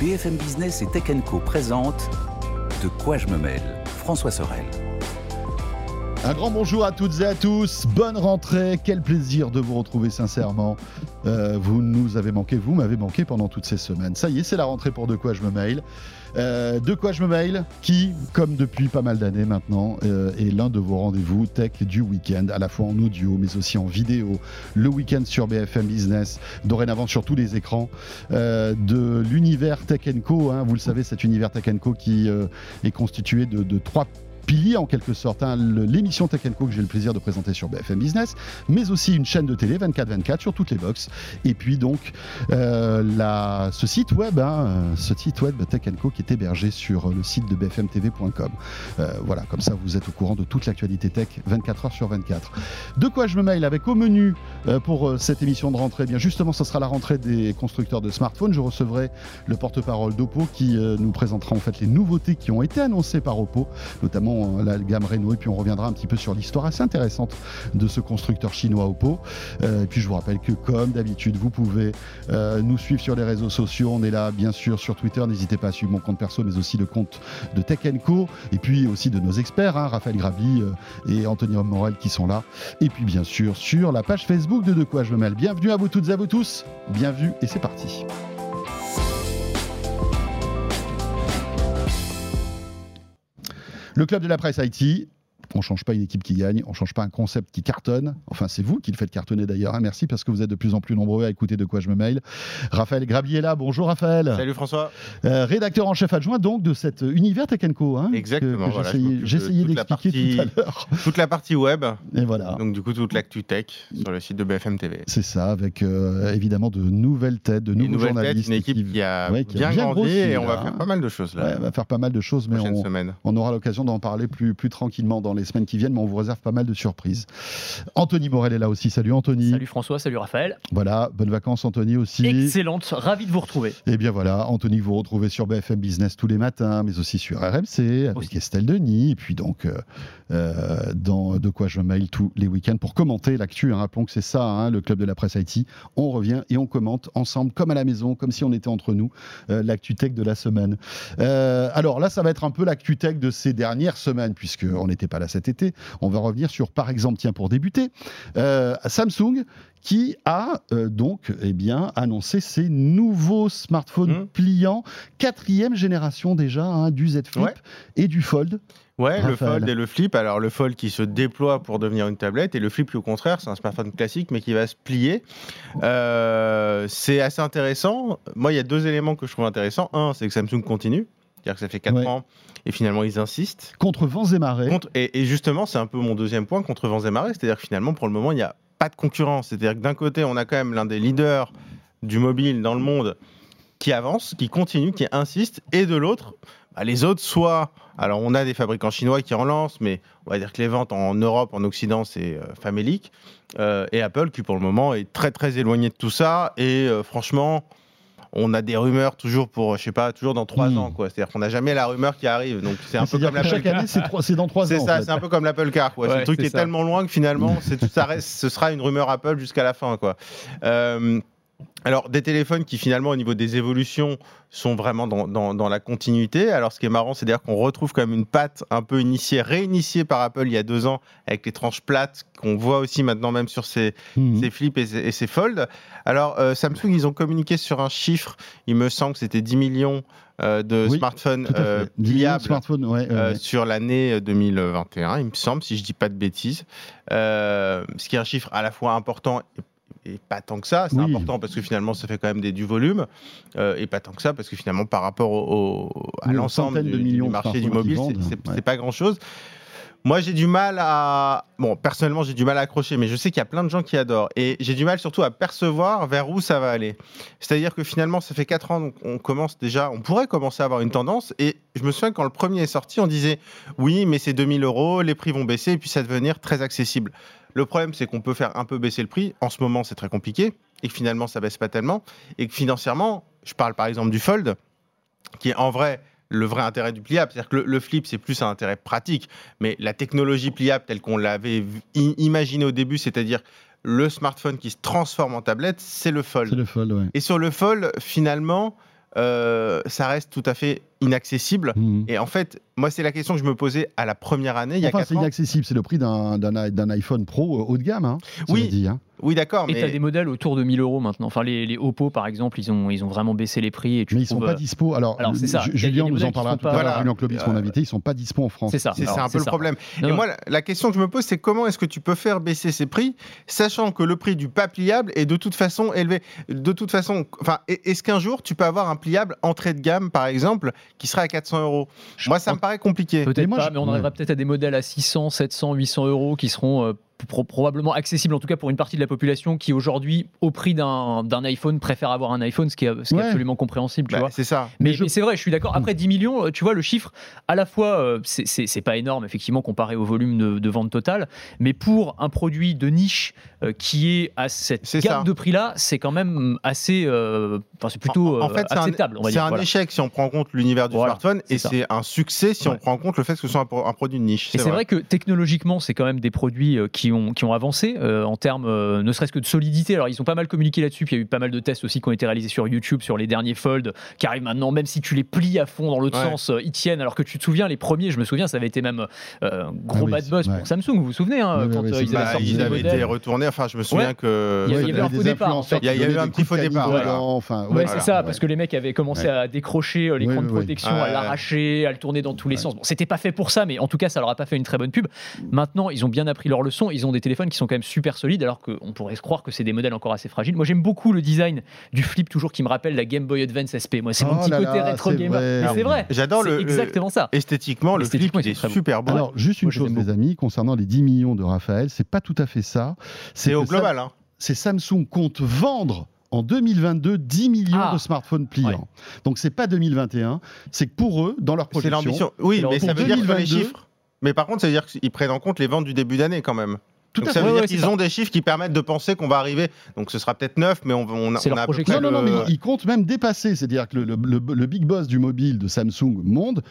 BFM Business et Tech Co De quoi je me mêle François Sorel. Un grand bonjour à toutes et à tous, bonne rentrée, quel plaisir de vous retrouver sincèrement. Euh, vous nous avez manqué, vous m'avez manqué pendant toutes ces semaines. Ça y est, c'est la rentrée pour De quoi je me mail. Euh, de quoi je me mail, qui, comme depuis pas mal d'années maintenant, euh, est l'un de vos rendez-vous tech du week-end, à la fois en audio mais aussi en vidéo, le week-end sur BFM Business, dorénavant sur tous les écrans, de l'univers Tech Co. Hein. vous le savez, cet univers Tech Co qui est constitué de trois pilier en quelque sorte, hein, l'émission Tech Co que j'ai le plaisir de présenter sur BFM Business, mais aussi une chaîne de télé 24-24 sur toutes les box. Et puis donc euh, ce site web, hein, ce site web Tech Co qui est hébergé sur le site de bfmtv.com. Euh, voilà, comme ça vous êtes au courant de toute l'actualité tech 24 heures sur 24. De quoi je me mail avec au menu euh, pour cette émission de rentrée? Eh Bien justement, ce sera la rentrée des constructeurs de smartphones. Je recevrai le porte-parole d'Oppo qui nous présentera en fait les nouveautés qui ont été annoncées par Oppo, notamment la gamme Renault et puis on reviendra un petit peu sur l'histoire assez intéressante de ce constructeur chinois Oppo. Euh, et puis je vous rappelle que comme d'habitude, vous pouvez euh, nous suivre sur les réseaux sociaux. On est là bien sûr sur Twitter. N'hésitez pas à suivre mon compte perso, mais aussi le compte de Tech Co. Et puis aussi de nos experts, hein, Raphaël Grabi euh, et Anthony Morel qui sont là. Et puis bien sûr sur la page Facebook de De quoi je me mêle. Bienvenue à vous toutes et à vous tous. Bienvenue et c'est parti. Le club de la presse Haïti, on ne change pas une équipe qui gagne, on ne change pas un concept qui cartonne. Enfin, c'est vous qui le faites cartonner d'ailleurs. Hein. Merci parce que vous êtes de plus en plus nombreux à écouter de quoi je me mail. Raphaël Grabier est là. Bonjour Raphaël. Salut François. Euh, rédacteur en chef adjoint donc de cet univers Tech hein, Exactement. J'ai essayé d'expliquer tout à l'heure. Toute la partie web. Et voilà. Donc du coup toute l'actu tech sur le site de BFM TV. C'est ça, avec euh, évidemment de nouvelles têtes, de nouveaux journalistes. une équipe qui, a bien, grandi et on va faire pas mal de choses là. on va faire pas mal de choses, mais on, on, aura l'occasion d'en parler plus, plus tranquillement dans les semaines qui viennent. Mais on vous réserve pas mal de surprises. Anthony Morel est là aussi. Salut Anthony. Salut François, salut Raphaël. Voilà, bonnes vacances Anthony aussi. Excellente, ravi de vous retrouver. Et eh bien voilà, Anthony, vous retrouvez sur BFM Business tous les matins, mais aussi sur RMC avec Estelle Denis. Et puis donc, euh, euh, dans De quoi je mail tous les week-ends pour commenter l'actu. Hein. Rappelons que c'est ça, hein, le club de la presse Haïti. On revient et on commente ensemble, comme à la maison, comme si on était entre nous, euh, l'actu tech de la semaine. alors là, ça va être un peu l'actu tech de ces dernières semaines, puisqu'on n'était pas là cet été. On va revenir sur, par exemple, tiens, pour débuter, euh, Samsung qui a euh, donc eh bien, annoncé ses nouveaux smartphones mmh. pliants, quatrième génération déjà, hein, du Z Flip et du Fold. Ouais, le Fold et le Flip. Alors le Fold qui se déploie pour devenir une tablette et le Flip au contraire, c'est un smartphone classique mais qui va se plier. Euh, c'est assez intéressant. Moi, il y a deux éléments que je trouve intéressants. Un, c'est que Samsung continue. C'est-à-dire que ça fait 4 ans et finalement ils insistent. Contre vents et marées. et, justement, c'est un peu mon deuxième point, contre vents et marées. C'est-à-dire que finalement, pour le moment, il n'y a pas de concurrence. C'est-à-dire que d'un côté, on a quand même l'un des leaders du mobile dans le monde qui avance, qui continue, qui insiste, et de l'autre, bah, les autres, soit. Alors, on a des fabricants chinois qui en lancent, mais on va dire que les ventes en Europe, en Occident, c'est euh, famélique. Euh, et Apple, qui pour le moment est très très éloigné de tout ça. Et euh, franchement, on a des rumeurs toujours pour, je sais pas, toujours dans trois hmm. ans, quoi. C'est-à-dire qu'on n'a jamais la rumeur qui arrive. Donc c'est un peu comme chaque année, c'est dans trois ans. C'est ça, c'est un peu comme l'Apple Car, quoi. c'est un truc qui est tellement loin que finalement, ça reste, ce sera une rumeur Apple jusqu'à la fin, quoi. Euh, alors, des téléphones qui finalement, au niveau des évolutions, sont vraiment dans, la continuité. Alors, ce qui est marrant, c'est dire qu'on retrouve quand même une patte un peu initiée, réinitiée par Apple il y a deux ans, avec les tranches plates qu'on voit aussi maintenant même sur ces, mmh. flips et ces, folds. Alors, euh, Samsung, ils ont communiqué sur un chiffre, il me semble que c'était 10 millions euh, de smartphones euh, sur l'année 2021, il me semble, si je ne dis pas de bêtises. ce qui est un chiffre à la fois important et pas tant que ça. C'est important parce que finalement, ça fait quand même des, du volume. Euh, et pas tant que ça parce que finalement, par rapport au, à l'ensemble du, marché du mobile, c'est pas grand-chose. Moi, j'ai du mal à. Bon, personnellement, j'ai du mal à accrocher, mais je sais qu'il y a plein de gens qui adorent. Et j'ai du mal surtout à percevoir vers où ça va aller. C'est-à-dire que finalement, ça fait 4 ans, donc on commence déjà, on pourrait commencer à avoir une tendance. Et je me souviens quand le premier est sorti, on disait oui, mais c'est 2000 euros, les prix vont baisser, et puis ça va devenir très accessible. Le problème, c'est qu'on peut faire un peu baisser le prix. En ce moment, c'est très compliqué. Et que finalement, ça baisse pas tellement. Et que financièrement, je parle par exemple du Fold, qui est en vrai le vrai intérêt du pliable. C'est-à-dire que le, flip, c'est plus un intérêt pratique, mais la technologie pliable telle qu'on l'avait imaginée au début, c'est-à-dire le smartphone qui se transforme en tablette, c'est le fold. Le fold Et sur le fold, finalement, euh, ça reste tout à fait inaccessible. Mhm. Et en fait, moi, c'est la question que je me posais à la première année, il y a Enfin, c'est inaccessible, c'est le prix d'un iPhone Pro euh, haut de gamme. Hein, Oui. dit, hein. Oui, d'accord, Et tu as mais des modèles autour de 1000 euros maintenant. Enfin, les, les Oppo, par exemple, ils ont, ils ont vraiment baissé les prix. Et tu Mais ils sont trouves, pas dispo. Alors, alors, c'est ça. Julien nous en parlera tout à l'heure. Voilà. Julien Clobis, mon Euh, invité, ils sont pas dispo en France. C'est ça. c'est un peu le ça. problème. Non, et non. moi, la, la question que je me pose, c'est comment est-ce que tu peux faire baisser ces prix, sachant que le prix du pas pliable est de toute façon élevé? De toute façon, enfin, est- est-ce qu'un jour tu peux avoir un pliable entrée de gamme, par exemple, qui serait à 400 euros? Je Moi, ça me paraît compliqué. Peut-être Mais moi, pas, je- mais on arrivera peut-être à des modèles à 600, 700, 800 euros qui seront euh, pro- probablement accessibles, en tout cas pour une partie de la population qui aujourd'hui, au prix d'un iPhone, préfère avoir un iPhone, ce qui est, ce qui est Ouais. absolument compréhensible. Tu Bah, vois. c'est ça. Mais, Mais je- mais c'est vrai, je suis d'accord. Après 10 millions, euh, tu vois, le chiffre, à la fois, euh, c'est- pas énorme, effectivement, comparé au volume de, de vente totale, mais pour un produit de niche euh, qui est à cette gamme ça. de prix-là, c'est quand même assez. euh, Enfin, c'est plutôt En- en euh, fait, c'est un- acceptable, C'est un voilà. échec si on prend en compte l'univers du Voilà, smartphone et c'est un succès si on prend en compte le fait que ce soit un, pro- un produit de niche. Et c'est vrai. que technologiquement, c'est quand même des produits euh, qui ont, qui ont avancé euh, en termes, euh, ne serait-ce que de solidité. Alors, ils ont pas mal communiqué là-dessus. Puis il y a eu pas mal de tests aussi qui ont été réalisés sur YouTube, sur les derniers Fold, qui arrivent maintenant, même si tu les plies à fond dans l'autre Ouais. sens, euh, ils tiennent. Alors que tu te souviens, les premiers, je me souviens, ça avait été même euh, un gros Ah oui, bad buzz ouais. pour Samsung. Vous vous souvenez, hein, Oui, quand oui, euh, ils avaient Bah, sorti ils avaient été retournés. Enfin, je me souviens Ouais. que. Il y il avait un des faux départ, influenceurs en fait. Il y a- il y a qui eu un petit faux départ, Enfin, Ouais, voilà. c'est ça, parce que les mecs avaient commencé à décrocher euh, l'écran Oui, de oui, oui. protection, Ouais, à l'arracher, à le tourner dans tous les sens. Bon, c'était pas fait pour ça, mais en tout cas, ça leur a pas fait une très bonne pub. Maintenant, ils ont bien appris leur leçon. Ils ont des téléphones qui sont quand même super solides, alors qu'on pourrait se croire que c'est des modèles encore assez fragiles. Moi, j'aime beaucoup le design du flip, toujours qui me rappelle la Game Boy Advance SP. Moi, c'est mon Oh petit là côté là, rétro c'est gamer. vrai. Mais c'est vrai. J'adore C'est le. exactement ça. Esthétiquement, le flip, Esthétiquement, il ils est super beau. Alors, juste une Moi, chose, les amis, concernant les 10 millions de Raphaël, c'est pas tout à fait ça. C'est au global. hein. c'est Samsung compte vendre en 2022 10 millions Ah. de smartphones pliants. Ouais. Donc c'est pas 2021, c'est que pour eux, dans leur C'est projection, l'ambition. Oui, C'est mais ça veut dire que les 2022, chiffres. Mais par contre, ça veut dire qu'ils prennent en compte les ventes du début d'année quand même. tout Donc à ça fait. veut Ouais, dire qu'ils ont des chiffres qui permettent de penser qu'on va arriver. Donc ce sera peut-être 9, mais on, on, a- on à peu projection. près Non, non, non, le- mais il compte même dépasser. C'est-à-dire que le, le- le- le big boss du mobile de Samsung Monde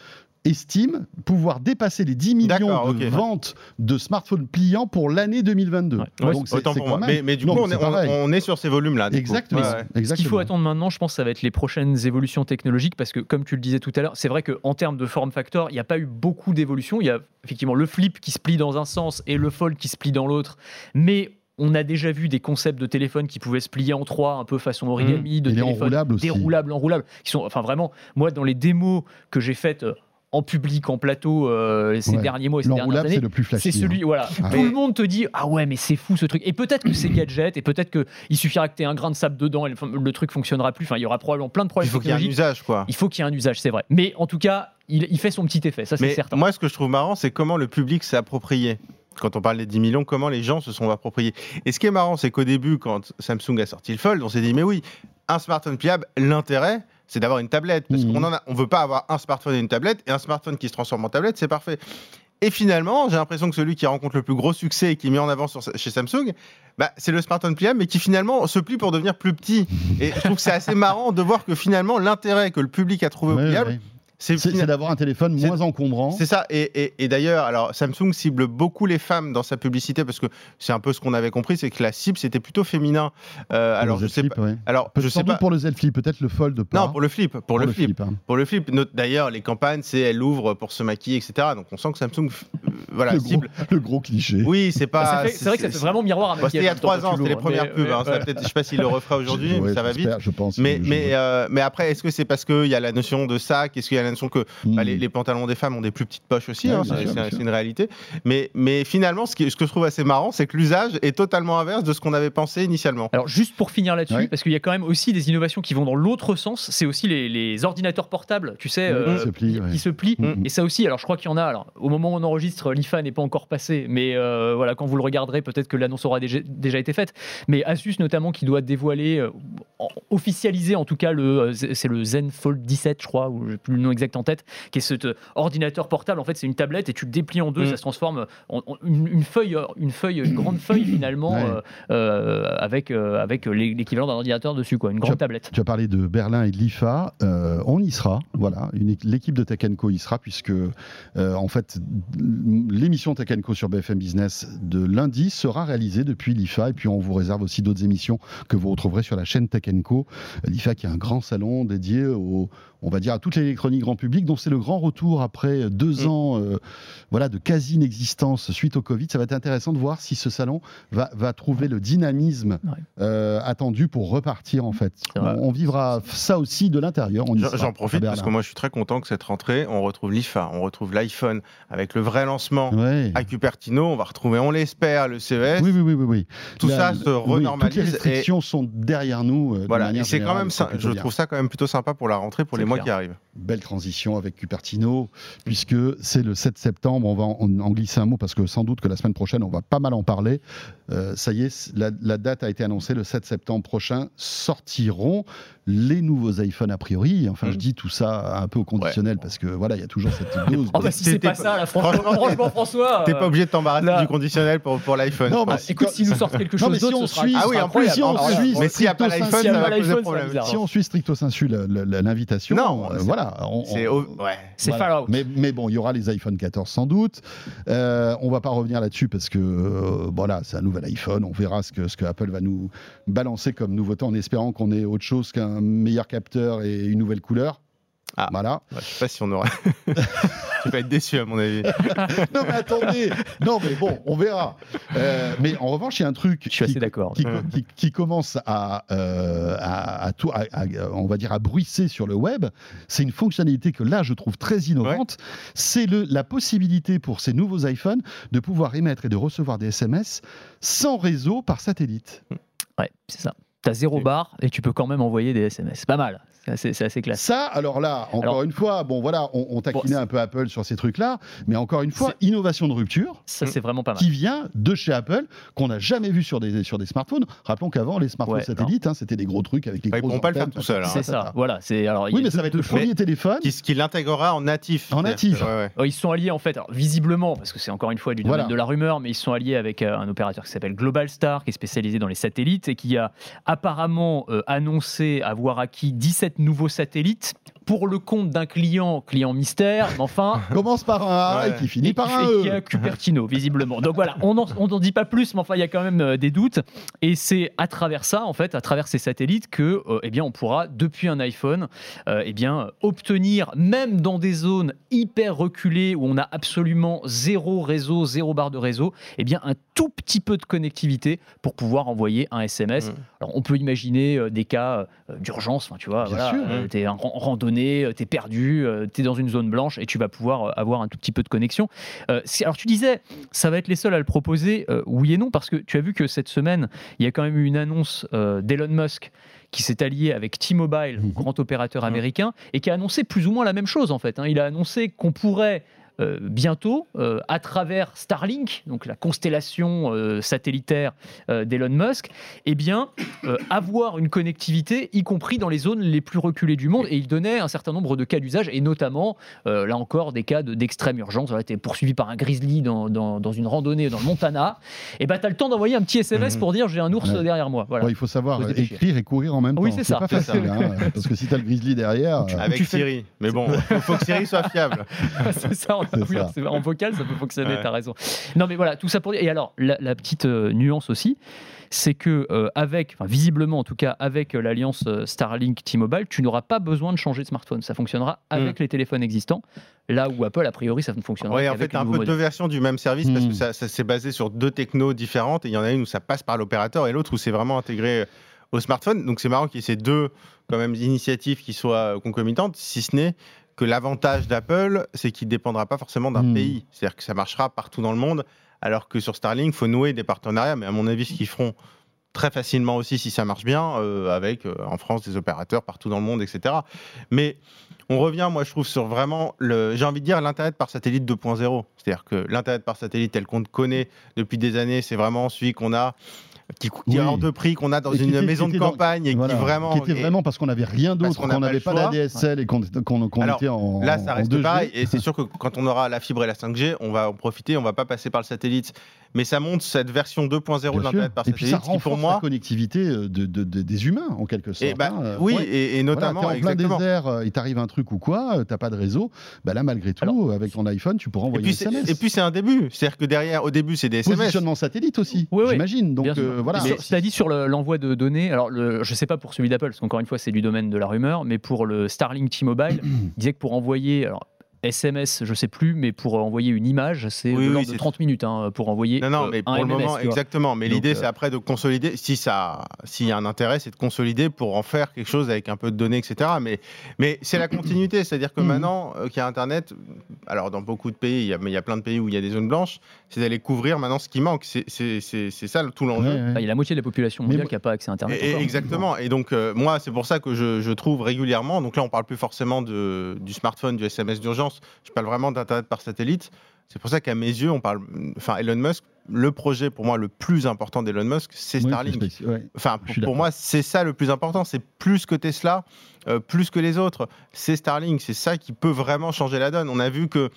estime pouvoir dépasser les 10 millions de ventes de smartphones pliants pour l'année 2022. Ouais. Ouais, Donc c'est autant pour moi. même- Mais, mais du Non, coup, on est, on- pareil. on est sur ces volumes-là. Exactement. Ouais, ouais. Ce qu'il faut attendre maintenant, je pense, ça va être les prochaines évolutions technologiques parce que, comme tu le disais tout à l'heure, c'est vrai qu'en termes de form factor, il n'y a pas eu beaucoup d'évolutions. Il y a effectivement le flip qui se plie dans un sens et le fold qui se plie dans l'autre. Mais on a déjà vu des concepts de téléphone qui pouvaient se plier en trois, un peu façon origami, de Et les téléphone enroulables aussi. déroulables, enroulables, qui sont, enfin vraiment, moi dans les démos que j'ai faites euh, en public, en plateau euh, ces Ouais. derniers mois et ces dernières années, c'est le plus flashy. c'est celui, voilà. Ah, Tout le monde te dit ah ouais mais c'est fou ce truc. Et peut-être que c'est gadget et peut-être que il suffira que tu aies un grain de sable dedans et le, le truc fonctionnera plus. Enfin il y aura probablement plein de Il problèmes faut qu'il y ait un usage, quoi. Il faut qu'il y ait un usage, c'est vrai. Mais en tout cas, il, il fait son petit effet, ça c'est certain. moi, ce que je trouve marrant, c'est comment le public s'est approprié. Quand on parle des 10 millions, comment les gens se sont appropriés. Et ce qui est marrant, c'est qu'au début, quand Samsung a sorti le Fold, on s'est dit, mais oui, un smartphone pliable, l'intérêt, c'est d'avoir une tablette. Parce Mhm. qu'on en a, on veut pas avoir un smartphone et une tablette, et un smartphone qui se transforme en tablette, c'est parfait. Et finalement, j'ai l'impression que celui qui rencontre le plus gros succès et qui est mis en avant sur- chez Samsung, bah, c'est le smartphone pliable, mais qui finalement se plie pour devenir plus petit. Et je trouve que c'est assez marrant de voir que finalement, l'intérêt que le public a trouvé au Ouais, pliable, ouais. C'est d'avoir un téléphone moins encombrant. c'est ça. Et, et- et d'ailleurs, alors Samsung cible beaucoup les femmes dans sa publicité parce que c'est un peu ce qu'on avait compris, c'est que la cible c'était plutôt féminin. Euh, Pour alors le je sais Flip, pas. ouais. Alors je sans sais doute pas. pour le Z Flip, peut-être le Fold pas. Non, pour le flip, pour, le, flip, hein. pour le flip. D'ailleurs, les campagnes, c'est elle ouvre pour se maquiller, etc. Donc on sent que Samsung, euh, voilà, le, gros, cible. le gros cliché. Oui, c'est pas. C'est vrai que ça fait vraiment miroir Bon, C'était il y a trois ans, c'était les premières pubs. hein, je sais pas s'il le refera aujourd'hui, ça va vite. Je pense. Mais, euh, mais après, est-ce que c'est parce qu'il y a la notion de sac Est-ce qu'il y a notion que bah, Hmm. les, les pantalons des femmes ont des plus petites poches aussi Ouais, hein, C'est une réalité. Mais, mais finalement, ce, qui- ce que je trouve assez marrant, c'est que l'usage est totalement inverse de ce qu'on avait pensé initialement. Alors juste pour finir là-dessus, Ouais. parce qu'il y a quand même aussi des innovations qui vont dans l'autre sens, c'est aussi les, les ordinateurs portables, tu sais, Ouais, euh, qui se plient, qui- ouais. qui se plient. Mhm. Et ça aussi, alors je crois qu'il y en a. Alors au moment où on enregistre, l'IFA n'est pas encore passé, mais euh, voilà, quand vous le regarderez, peut-être que l'annonce aura déjà, déjà été faite. Mais Asus notamment qui doit dévoiler, euh, officialiser en tout cas le, c'est le Zen Fold 17, je crois, ou j'ai plus le nom exact en tête, qui est cet ordinateur portable. En fait, c'est une tablette et tu le déplies en deux, mm. ça se transforme en, une, feuille, une feuille, une grande feuille finalement avec avec l'équivalent d'un ordinateur dessus, quoi, une grande tablette. Tu as parlé de Berlin et de l'IFA. on y sera, voilà. L'équipe de Tech Co y sera puisque en fait l'émission Tech Co sur BFM Business de lundi sera réalisée depuis l'IFA et puis on vous réserve aussi d'autres émissions que vous retrouverez sur la chaîne Tech Co. L'IFA qui est un grand salon dédié au, on va dire, à toute l'électronique grand public, dont c'est le grand retour après deux mm. ans euh, voilà, de quasi-inexistence suite au Covid. Ça va être intéressant de voir si ce salon va, va trouver le dynamisme euh, attendu pour repartir, en fait. On, vivra ça aussi de l'intérieur. J'en profite parce que moi, je suis très content que cette rentrée, on retrouve l'IFA, on retrouve l'iPhone avec le vrai lancement à Cupertino. On va retrouver, on l'espère, le CES. Oui, oui, oui. oui, Tout ça se renormalise. toutes les restrictions sont derrière nous. Euh, voilà, et c'est quand même ça. Je trouve ça quand même plutôt sympa pour la rentrée, pour les mois qui arrivent. Belle transition avec Cupertino, puisque c'est le 7 septembre. On va en, glisser un mot parce que sans doute que la semaine prochaine, on va pas mal en parler. Euh, ça y est, la, date a été annoncée. Le 7 septembre prochain sortiront les nouveaux iPhones a priori. Enfin, je mm. dis tout ça un peu au conditionnel parce que voilà, il y a toujours cette dose. oh bah si c'est pas, ça, franchement, franchement François. T'es pas obligé de t'embarrasser du conditionnel pour, pour l'iPhone. Non, mais écoute, s'ils nous sortent quelque chose d'autre, si suit, ah oui, en plus, si on suit, mais s'il n'y a pas l'iPhone, ça va poser problème. Si on suit stricto sensu l'invitation, non, euh, voilà, c'est Fallout. Mais, bon, il y aura les iPhone 14 sans doute. Euh, on va pas revenir là-dessus parce que euh, voilà, c'est un nouvel iPhone. On verra ce que ce que Apple va nous balancer comme nouveauté en espérant qu'on ait autre chose qu'un meilleur capteur et une nouvelle couleur. Ah, voilà. je sais pas si on aura. tu vas être déçu à mon avis. non mais attendez, non mais bon, on verra. Euh, mais en revanche, il y a un truc je suis qui, assez d'accord. Qui, commence à, euh, à, tout, on va dire à bruisser sur le web. C'est une fonctionnalité que là je trouve très innovante. C'est la possibilité pour ces nouveaux iPhones de pouvoir émettre et de recevoir des SMS sans réseau par satellite. Ouais, c'est ça. Tu as zéro barre et tu peux quand même envoyer des SMS. Pas mal. C'est assez, classe. Ça, alors là, encore une fois, bon voilà, on, on taquinait un peu Apple sur ces trucs-là, mais encore une fois, innovation de rupture. Ça, c'est vraiment pas mal. Qui vient de chez Apple, qu'on n'a jamais vu sur des, sur des smartphones. Rappelons qu'avant, les smartphones satellites, hein, c'était des gros trucs avec les gros. Ils ne pas le faire tout seul. Hein. C'est ça. Voilà. Alors, oui, mais ça va être le premier téléphone qui, qui l'intégrera en natif. En natif. Oh, ils sont alliés en fait, visiblement, parce que c'est encore une fois du domaine de la rumeur, mais ils sont alliés avec euh, un opérateur qui s'appelle Global Star, qui est spécialisé dans les satellites et qui a apparemment euh, annoncé avoir acquis 17 nouveaux satellites pour le compte d'un client, client mystère, mais enfin. Commence par un A et qui finit par un E. Qui a Cupertino, visiblement. Donc voilà, on n'en dit pas plus, mais enfin, il y a quand même euh, des doutes. Et c'est à travers ça, en fait, à travers ces satellites, que, euh, eh bien, on pourra, depuis un iPhone, euh, eh bien, obtenir, même dans des zones hyper reculées où on a absolument zéro réseau, zéro barre de réseau, eh bien, un tout petit peu de connectivité pour pouvoir envoyer un SMS. Mm. Alors, on peut imaginer des cas d'urgence, enfin, tu vois, voilà, es en randonnée, euh, tu es perdu, euh, tu es dans une zone blanche et tu vas pouvoir euh, avoir un tout petit peu de connexion. alors tu disais, ça va être les seuls à le proposer, oui et non, parce que tu as vu que cette semaine, il y a quand même eu une annonce d'Elon Musk qui s'est allié avec T-Mobile, mhm. grand opérateur américain, et qui a annoncé plus ou moins la même chose en fait. Hein. Il a annoncé qu'on pourrait euh, bientôt, euh, à travers Starlink, donc la constellation euh, satellitaire d'Elon Musk, eh bien, avoir une connectivité, y compris dans les zones les plus reculées du monde. Et il donnait un certain nombre de cas d'usage, et notamment, là encore, des cas d'extrême urgence. Tu es poursuivi par un grizzly dans, dans, une randonnée dans le Montana. Et bah, tu as le temps d'envoyer un petit SMS mhm. pour dire j'ai un ours derrière moi. Voilà. il faut savoir écrire et courir en même temps. Oui, c'est ça. pas facile, hein, parce que si tu as le grizzly derrière. Avec Siri. Mais bon, il faut que Siri soit fiable. c'est ça, en vocal, ça peut fonctionner, tu as raison. Non, mais voilà, tout ça pour dire. Et alors, la, petite euh, nuance aussi, c'est que euh, avec, visiblement en tout cas, avec euh, l'alliance Starlink T-Mobile, tu n'auras pas besoin de changer de smartphone. Ça fonctionnera avec mm. les téléphones existants. Là où Apple, a priori, ça ne fonctionnera pas. Oui, en fait, un peu deux versions du même service parce que mm. ça, ça s'est basé sur deux technos différentes. Et il y en a une où ça passe par l'opérateur et l'autre où c'est vraiment intégré au smartphone. Donc c'est marrant qu'il y ait ces deux quand même initiatives qui soient concomitantes, si ce n'est que l'avantage d'Apple, c'est qu'il ne dépendra pas forcément d'un hmm. pays. C'est-à-dire que ça marchera partout dans le monde, alors que sur Starlink, il faut nouer des partenariats. Mais à mon avis, ce qu'ils feront très facilement aussi, si ça marche bien, euh, avec euh, en France des opérateurs partout dans le monde, etc. Mais on revient, moi, je trouve, sur vraiment, le, j'ai envie de dire, l'Internet par satellite 2.0. C'est-à-dire que l'Internet par satellite tel qu'on le connaît depuis des années, c'est vraiment celui qu'on a qui, qui hors de prix, qu'on a dans une maison de campagne et qui vraiment. Qui était vraiment parce qu'on n'avait rien d'autre, qu'on n'avait pas, d'ADSL et qu'on était en. Là, ça reste pareil. Et c'est sûr que quand on aura la fibre et la 5G, on va en profiter, on va pas passer par le satellite mais ça montre cette version 2.0 de l'Internet par satellite. Et puis ça renforce pour moi... la connectivité euh, de, des humains, en quelque sorte. Et bah, hein. Oui, et, notamment. Voilà, es en plein désert, euh, il t'arrive un truc ou quoi, euh, t'as pas de réseau, bah là, malgré tout, avec ton iPhone, tu pourras envoyer des SMS. Et puis c'est un début. C'est-à-dire que derrière, au début, c'est des SMS. Positionnement satellite aussi, j'imagine. Donc voilà. Tu as dit sur l'envoi de données, alors le, je sais pas pour celui d'Apple, parce qu'encore une fois, c'est du domaine de la rumeur, mais pour le Starlink T-Mobile, il disait que pour envoyer. Alors, SMS, je sais plus, mais pour envoyer une image, c'est de 30 minutes hein, pour envoyer. Non, non, mais pour le moment, exactement. Mais l'idée, c'est euh, après de consolider. Si ça, s'il y a un intérêt, c'est de consolider pour en faire quelque chose avec un peu de données, etc. Mais, mais c'est la continuité, c'est-à-dire que mhm. maintenant euh, qu'il y a Internet, alors dans beaucoup de pays, il y, a, mais il y a plein de pays où il y a des zones blanches, c'est d'aller couvrir maintenant ce qui manque. C'est ça tout l'enjeu. Il y a la moitié de la population mondiale qui n'a pas accès à Internet. Et, exactement. Et donc euh, moi, c'est pour ça que je, je, trouve régulièrement. Donc là, on parle plus forcément de, du smartphone, du SMS d'urgence je parle vraiment d'Internet par satellite. C'est pour ça qu'à mes yeux, on parle. Enfin, Elon Musk, le projet pour moi le plus important d'Elon Musk, c'est Starlink. Enfin, pour, moi, c'est ça le plus important. C'est plus que Tesla, euh, plus que les autres. C'est Starlink. C'est ça qui peut vraiment changer la donne. On a vu que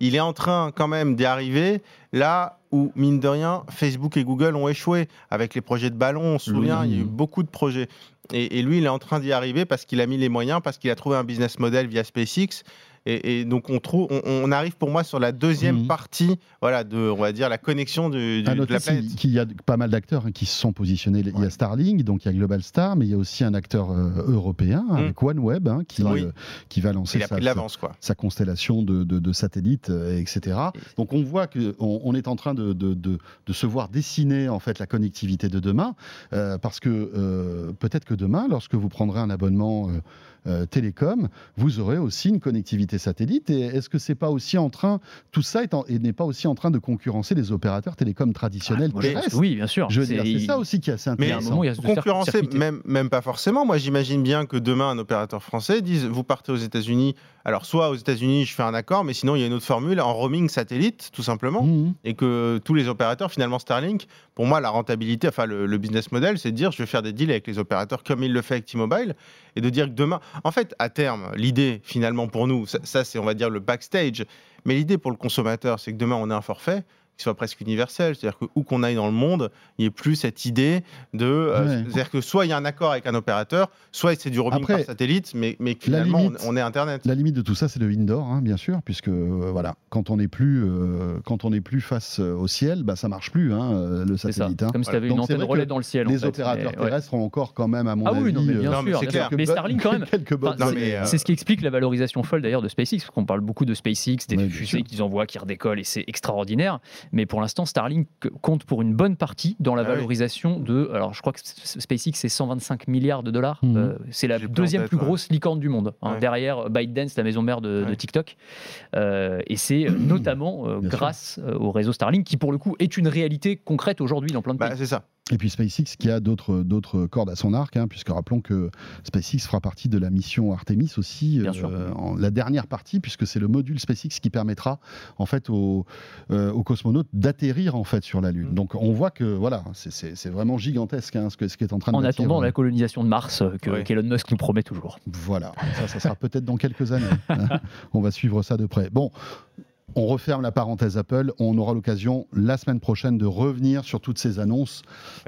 il est en train quand même d'y arriver là où, mine de rien, Facebook et Google ont échoué avec les projets de ballon. On se souvient, il y a eu beaucoup de projets. Et, et lui, il est en train d'y arriver parce qu'il a mis les moyens, parce qu'il a trouvé un business model via SpaceX. Et, donc on trouve, on, arrive pour moi sur la deuxième mhm. partie, voilà, de, on va dire la connexion de, de, la planète. Qu'il y a pas mal d'acteurs hein, qui se sont positionnés. Il y a Starlink, donc il y a Global Star, mais il y a aussi un acteur euh, européen mhm. avec OneWeb hein, qui, euh, qui va lancer sa, sa, constellation de, satellites, euh, etc. Donc on voit qu'on on est en train de, se voir dessiner en fait la connectivité de demain, parce que peut-être que demain, lorsque vous prendrez un abonnement euh, télécom, vous aurez aussi une connectivité satellite. Et est-ce que c'est pas aussi en train, tout ça n'est pas aussi en train de concurrencer les opérateurs télécoms traditionnels ah, Oui, bien sûr. c'est ça aussi qui est assez intéressant. Mais concurrencer, même, même pas forcément. Moi, j'imagine bien que demain, un opérateur français dise vous partez aux États-Unis. Alors, soit aux États-Unis, je fais un accord, mais sinon, il y a une autre formule en roaming satellite, tout simplement. Mmh. Et que tous les opérateurs, finalement, Starlink, pour moi, la rentabilité, enfin, le, le business model, c'est de dire je vais faire des deals avec les opérateurs comme il le fait avec T-Mobile et de dire que demain, en fait, à terme, l'idée finalement pour nous, ça, c'est on va dire le backstage, mais l'idée pour le consommateur, c'est que demain on a un forfait qui soit presque universel. C'est-à-dire que où qu'on aille dans le monde, il n'y ait plus cette idée de. Euh, c'est-à-dire que soit il y a un accord avec un opérateur, soit c'est du roaming par satellite, mais, mais finalement on est Internet. La limite de tout ça, c'est le indoor, hein, bien sûr, puisque euh, voilà, quand on n'est plus, euh, quand on est plus face au ciel, bah, ça marche plus, hein, le satellite. Hein. Comme si tu avais une antenne relais dans le ciel. Les opérateurs terrestres ont encore quand même, à mon ah avis. Oui, non, mais bien sûr, Mais Starlink quand même. c'est ce qui explique la valorisation folle d'ailleurs de SpaceX, parce qu'on parle beaucoup de SpaceX, des fusées qu'ils envoient, qui redécollent, et c'est extraordinaire. Mais pour l'instant, Starlink compte pour une bonne partie dans la ah valorisation de. Alors, je crois que SpaceX, c'est 125 milliards de dollars. Mhm. Euh, c'est la deuxième plus grosse licorne du monde, hein, derrière ByteDance, la maison mère de, TikTok. Euh, et c'est euh, notamment grâce au réseau Starlink qui, pour le coup, est une réalité concrète aujourd'hui dans plein de bah, pays. C'est ça. Et puis SpaceX qui a d'autres, d'autres cordes à son arc, hein, puisque rappelons que SpaceX fera partie de la mission Artemis aussi, euh, en la dernière partie, puisque c'est le module SpaceX qui permettra en fait aux, euh, aux cosmonautes d'atterrir en fait sur la Lune. Donc on voit que voilà, c'est, vraiment gigantesque hein, ce, que, ce qui est en train de En attendant la colonisation de Mars que qu'Elon Musk nous promet toujours. Voilà, ça, ça sera peut-être dans quelques années. Hein. on va suivre ça de près. Bon, on referme la parenthèse Apple. On aura l'occasion la semaine prochaine de revenir sur toutes ces annonces.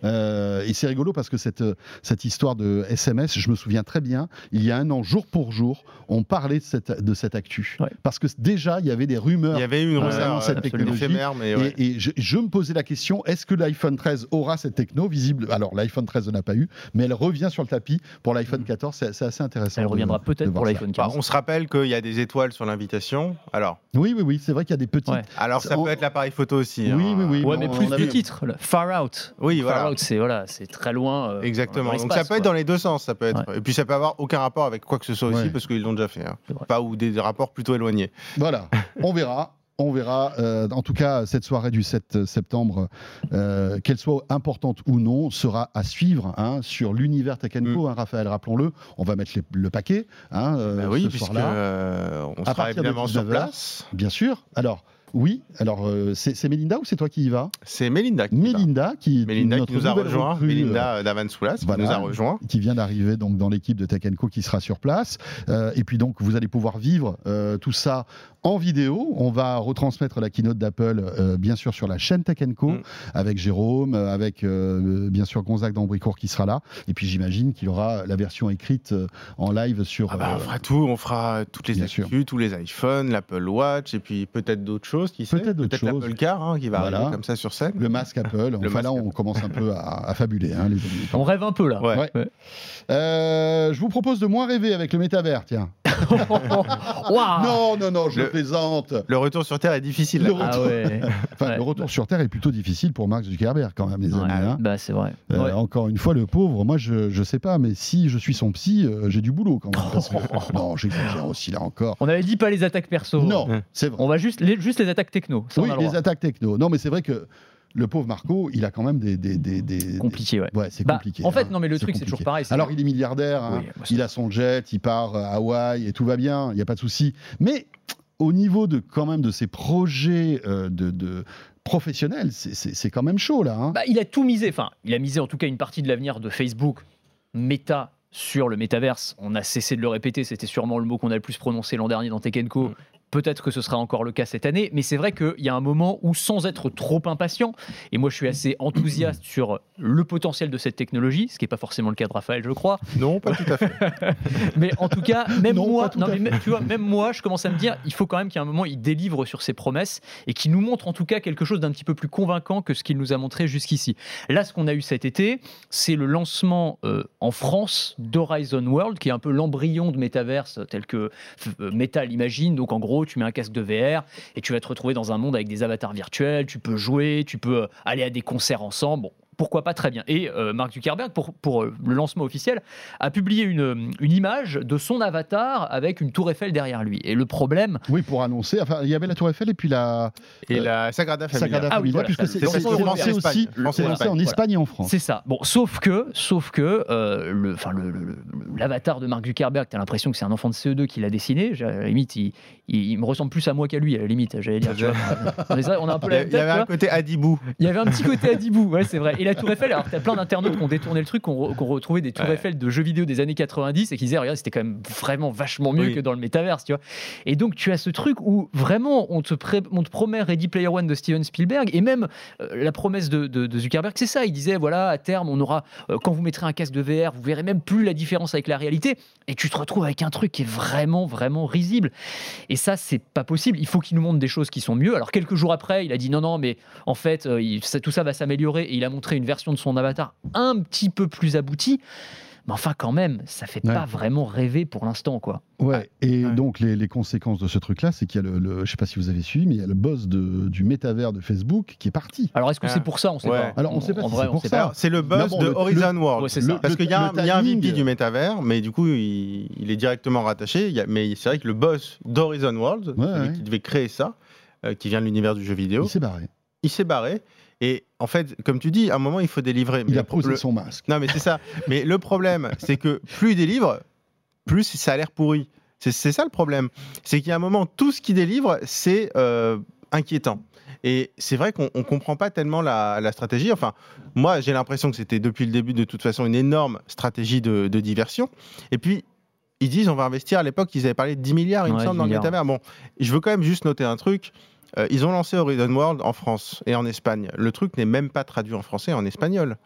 Euh, et c'est rigolo parce que cette, cette histoire de SMS, je me souviens très bien, il y a un an, jour pour jour, on parlait de cette, de cette actu. Parce que déjà, il y avait des rumeurs. Il y avait une rumeur, cette technologie. Mais et, je, me posais la question est-ce que l'iPhone 13 aura cette techno visible? Alors, l'iPhone 13 n'a pas eu, mais elle revient sur le tapis pour l'iPhone 14. C'est assez intéressant. Elle reviendra peut-être pour l'iPhone 15. Bah, on se rappelle qu'il y a des étoiles sur l'invitation. Alors. Oui, oui, oui c'est vrai qu'il y a des petites. Alors ça peut être l'appareil photo aussi. Oui, oui, oui. Ouais, mais plus du titre, Far Out. Oui, Far Out, c'est voilà, c'est très loin. Euh, Exactement. Donc ça peut être dans les deux sens, ça peut être. Et puis ça peut avoir aucun rapport avec quoi que ce soit aussi parce qu'ils l'ont déjà fait. Hein. Pas ou des rapports plutôt éloignés. Voilà, on verra. On verra. Euh, en tout cas, cette soirée du 7 septembre, euh, qu'elle soit importante ou non, sera à suivre hein, sur l'univers Tech mm. hein, Raphaël, rappelons-le. On va mettre le paquet hein, bah oui, ce soir-là. on sera évidemment sur place. Bien sûr. Alors, Oui, alors euh, c'est Melinda ou c'est toi qui y vas? C'est Melinda qui Melinda qui, nous a rejoint, Melinda Davansoulas qui nous a rejoint. Qui vient d'arriver donc dans l'équipe de Tech Co qui sera sur place. et puis donc vous allez pouvoir vivre tout ça en vidéo. On va retransmettre la keynote d'Apple, euh, bien sûr, sur la chaîne Tech Co, mm. avec Jérôme, euh, avec euh, bien sûr Gonzague d'Ambricourt qui sera là. Et puis j'imagine qu'il y aura la version écrite en live sur. Ah bah, on fera tout, on fera toutes les actus, tous les iPhones, l'Apple Watch, et puis peut-être d'autres choses. Peut-être d'autres choses. l'Apple Car hein, qui va arriver comme ça sur scène. Le masque Apple. enfin là, on commence un peu à, fabuler, hein, les amis. On rêve un peu là. Ouais. je vous propose de moins rêver avec le métavers, tiens. Non, non, non, je plaisante. Le retour sur Terre est difficile. Le retour, ah le retour sur Terre est plutôt difficile pour Mark Zuckerberg, quand même, les amis. Hein. Bah, c'est vrai. Euh, encore une fois, le pauvre, moi, je, je sais pas, mais si je suis son psy, euh, j'ai du boulot quand même. non, j'exagère aussi là encore. On avait dit pas les attaques perso. Non, c'est vrai. On va juste les, juste les attaques techno. oui, les attaques techno. Non, mais c'est vrai que le pauvre Marco, il a quand même des. des, des, compliqué, ouais. Ouais, c'est bah, compliqué. En fait, hein. non, mais le truc, c'est toujours pareil. Alors, il est milliardaire, hein. il a son jet, il part à Hawaï et tout va bien, il n'y a pas de souci. Mais au niveau de quand même de ses projets euh, de, professionnels, c'est quand même chaud là. Hein. Bah, il a tout misé. Enfin, il a misé en tout cas une partie de l'avenir de Facebook, Meta sur le métaverse. On a cessé de le répéter, c'était sûrement le mot qu'on a le plus prononcé l'an dernier dans. Mm. Peut-être que ce sera encore le cas cette année, mais c'est vrai qu'il y a un moment où, sans être trop impatient, et moi je suis assez enthousiaste sur le potentiel de cette technologie, ce qui n'est pas forcément le cas de Raphaël, je crois. Non, pas tout à fait. mais en tout cas, même moi, non, mais, tu vois, même moi, je commence à me dire, il faut quand même qu'à un moment, il délivre sur ses promesses et qu'il nous montre en tout cas quelque chose d'un petit peu plus convaincant que ce qu'il nous a montré jusqu'ici. Là, ce qu'on a eu cet été, c'est le lancement euh, en France d'Horizon World, qui est un peu l'embryon de Metaverse tel que euh, Meta l'imagine. Donc en gros, tu mets un casque de VR et tu vas te retrouver dans un monde avec des avatars virtuels, tu peux jouer, tu peux aller à des concerts ensemble. Pourquoi pas très bien. Et euh, Mark Zuckerberg, pour, pour euh, le lancement officiel, a publié une, une, image de son avatar avec une tour Eiffel derrière lui. Et le problème... Oui, pour annoncer, enfin, il y avait la tour Eiffel et puis la... Et euh, la Sagrada Familia. Sagrada ah, oui, puisque c'est lancé aussi lancé en Espagne et en France. C'est ça. Bon, sauf que, sauf que le, l'avatar le, de Mark Zuckerberg, tu as l'impression que c'est un enfant de CE2 qui l'a dessiné. À la limite, il, il, me ressemble plus à moi qu'à lui, à la limite, j'allais dire. on a un peu la Il y avait un côté Adibou. Il y avait un petit côté Adibou, ouais, c'est vrai. Et la Tour Eiffel, alors tu as plein d'internautes qui ont détourné le truc, qui ont, retrouvé des Tours Eiffel de jeux vidéo des années 90 et qui disaient, regarde, c'était quand même vraiment vachement mieux que dans le métaverse, tu vois. Et donc, tu as ce truc où vraiment, on te, on te promet Ready Player One de Steven Spielberg et même euh, la promesse de, Zuckerberg, c'est ça. Il disait, voilà, à terme, on aura, euh, quand vous mettrez un casque de VR, vous verrez même plus la différence avec la réalité. Et tu te retrouves avec un truc qui est vraiment, vraiment risible. Et ça, c'est pas possible. Il faut qu'il nous montre des choses qui sont mieux. Alors, quelques jours après, il a dit non, non, mais en fait, euh, tout ça va s'améliorer. Et il a montré une version de son avatar un petit peu plus aboutie. Mais enfin, quand même, ça fait pas vraiment rêver pour l'instant, quoi. Ouais, et donc les, conséquences de ce truc-là, c'est qu'il y a le, je sais pas si vous avez suivi, mais il y a le boss de, du métavers de Facebook qui est parti. Alors est-ce que c'est pour ça On sait pas. Alors on sait pas si c'est pour ça. C'est le boss de Horizon World. Parce qu'il y, a un VP du métavers, mais du coup il, est directement rattaché. mais c'est vrai que le boss d'Horizon World, celui qui devait créer ça, euh, qui vient de l'univers du jeu vidéo, il s'est barré. Il s'est barré. Et en fait, comme tu dis, à un moment, il faut délivrer. Il a posé son masque. Non, mais c'est ça. mais le problème, c'est que plus il délivre, plus ça a l'air pourri. C'est ça le problème. C'est qu'il y a un moment, tout ce qu'il délivre, c'est euh, inquiétant. Et c'est vrai qu'on ne comprend pas tellement la, stratégie. Enfin, moi, j'ai l'impression que c'était depuis le début, de toute façon, une énorme stratégie de, diversion. Et puis, ils disent on va investir. À l'époque, ils avaient parlé de 10 milliards, il me semble, dans le métavers. Bon, je veux quand même juste noter un truc. Euh, ils ont lancé Horizon World en France et en Espagne. Le truc n'est même pas traduit en français, en espagnol.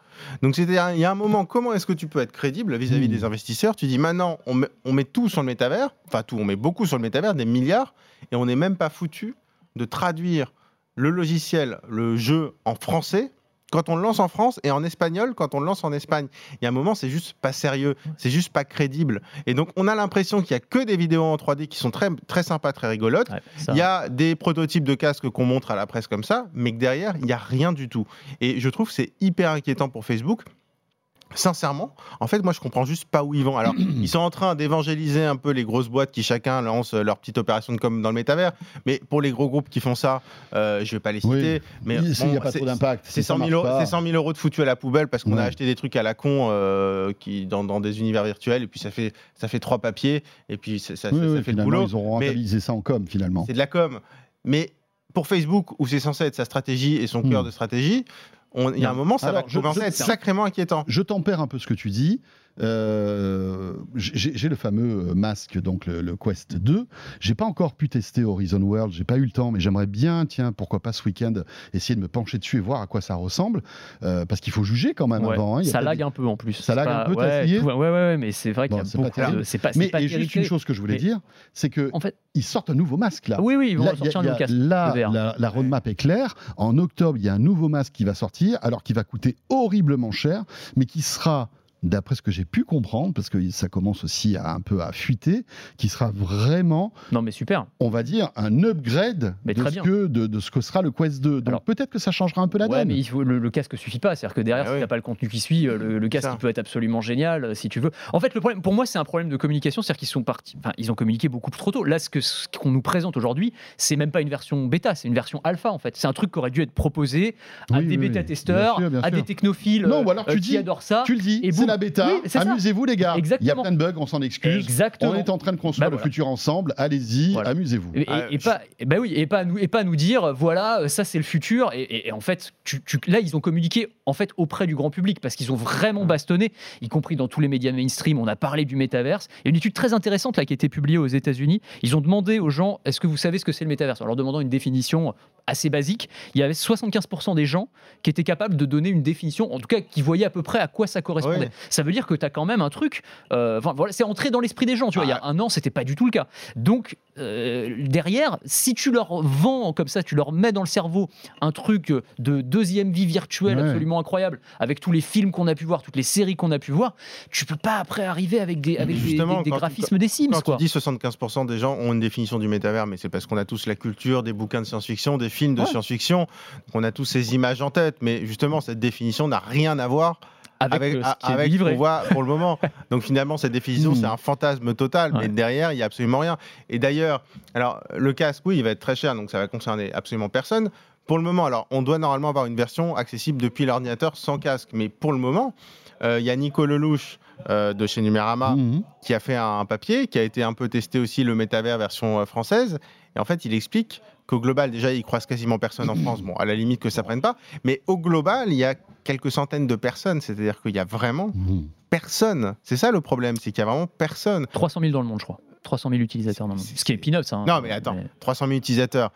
Donc il y a un moment, comment est-ce que tu peux être crédible vis-à-vis hmm. des investisseurs? Tu dis maintenant, on met, on met, tout sur le métavers, enfin tout, on met beaucoup sur le métavers, des milliards, et on n'est même pas foutu de traduire le logiciel, le jeu en français quand on le lance en France et en espagnol quand on le lance en Espagne. Il y a un moment, c'est juste pas sérieux, c'est juste pas crédible. Et donc, on a l'impression qu'il y a que des vidéos en 3D qui sont très, très sympas, très rigolotes. il y a des prototypes de casques qu'on montre à la presse comme ça, mais que derrière, il n'y a rien du tout. Et je trouve que c'est hyper inquiétant pour Facebook sincèrement, en fait, moi, je comprends juste pas où ils vont. Alors, ils sont en train d'évangéliser un peu les grosses boîtes qui chacun lance leur petite opération de com dans le métavers. Mais pour les gros groupes qui font ça, euh, je vais pas les citer. Mais il n'y a pas trop d'impact. C'est 100, 000 euros de foutu à la poubelle parce qu'on a acheté des trucs à la con euh, qui, dans, des univers virtuels et puis ça fait, ça fait trois papiers et puis ça, fait le boulot. Ils ont rentabilisé ça en com finalement. C'est de la com. Mais pour Facebook, où c'est censé être sa stratégie et son cœur Hmm. de stratégie, il y a un moment, ça Alors, va commencer à être sacrément inquiétant. Je tempère un peu ce que tu dis. Euh, j'ai le fameux masque, donc le, le Quest 2. J'ai pas encore pu tester Horizon World, j'ai pas eu le temps, mais j'aimerais bien, tiens, pourquoi pas ce week-end, essayer de me pencher dessus et voir à quoi ça ressemble, euh, parce qu'il faut juger quand même Ouais, avant. hein. Il y a ça lag des- un peu en plus. Ça lag pas- un peu, t'as ouais, tout- ouais, ouais, ouais, mais c'est vrai Bon, qu'il y a beaucoup de. C'est pas, Mais pas et juste une chose que je voulais mais- dire, c'est que En fait, ils sortent un nouveau masque là. oui, oui, ils vont Là, y a- sortir un nouveau casque. là, la, la roadmap est claire. En octobre, il y a un nouveau masque qui va sortir, alors qu'il va coûter horriblement cher, mais qui sera, d'après ce que j'ai pu comprendre, parce que ça commence aussi à un peu à fuiter, qui sera vraiment, Non, mais super. on va dire, un upgrade Mais de, très ce bien. que, de, de ce que sera le Quest 2. Donc Alors- peut-être que ça changera un peu la Ouais, donne. mais il faut, le, le casque suffit pas. C'est-à-dire que derrière, Ah si oui. t'as pas le contenu qui suit, euh, le, le casque il peut être absolument génial euh, si tu veux. En fait, le problème, pour moi, c'est un problème de communication. C'est-à-dire qu'ils sont partis, enfin, ils ont communiqué beaucoup trop tôt. Là, ce qu'on nous présente aujourd'hui, c'est même pas une version bêta, c'est une version alpha en fait. C'est un truc qui aurait dû être proposé à Oui, des oui, bêta-testeurs, à des technophiles Non, ou alors euh, tu qui dis- adorent ça. Tu le dis, Et boum. La bêta. Oui. Amusez-vous les gars. Il y a Exactement. plein de bugs, on s'en excuse. Exactement. On est en train de construire Bah, le voilà. futur ensemble. Allez-y, Voilà. amusez-vous. Et, et- Ah, et je- pas, et bah oui, et pas à nous, et pas nous dire, voilà, euh, ça c'est le futur. Et, et- et en fait, tu, tu- là, ils ont communiqué en fait auprès du grand public parce qu'ils ont vraiment bastonné, y compris dans tous les médias mainstream. On a parlé du métaverse. Il y a une étude très intéressante là qui a été publiée aux États-Unis. Ils ont demandé aux gens, est-ce que vous savez ce que c'est le métaverse? En leur demandant une définition assez basique. Il y avait 75% des gens qui étaient capables de donner une définition, en tout cas qui voyaient à peu près à quoi ça correspondait. Ça veut dire que tu as quand même un truc. euh, voilà, c'est entré dans l'esprit des gens. Tu vois, il y a un an, c'était pas du tout le cas. Donc euh, derrière, si tu leur vends comme ça, tu leur mets dans le cerveau un truc de deuxième vie virtuelle Ouais. absolument incroyable, avec tous les films qu'on a pu voir, toutes les séries qu'on a pu voir, tu peux pas après arriver avec des, avec des- Justement, des, des quand tu- graphismes des Sims. Quand quoi. tu dis 75% des gens ont une définition du métavers, mais c'est parce qu'on a tous la culture des bouquins de science-fiction, des films de Ouais. science-fiction, on a tous ces images en tête. Mais justement, cette définition n'a rien à voir avec, avec, euh, ce qui est avec ce délivré. qu'on voit pour le moment. Donc finalement, cette définition, Hmm. c'est un fantasme total, mais derrière, il n'y a absolument rien. Et d'ailleurs, alors le casque, oui, il va être très cher, donc ça va concerner absolument personne. Pour le moment, alors on doit normalement avoir une version accessible depuis l'ordinateur sans casque, mais pour le moment, euh, il y a Nico Lelouch euh, de chez Numérama Mhm. qui a fait un papier, qui a été un peu testé aussi le métavers version française. Et en fait, il explique qu'au global, déjà, il croise quasiment personne en France. Bon, à la limite que ça prenne pas. Mais au global, il y a quelques centaines de personnes. C'est-à-dire qu'il y a vraiment Mhm. personne. C'est ça le problème, c'est qu'il y a vraiment personne. 300 000 dans le monde, je crois. 300 000 utilisateurs dans le monde. Ce qui est peanuts. hein. Non, mais attends, 300 000 utilisateurs.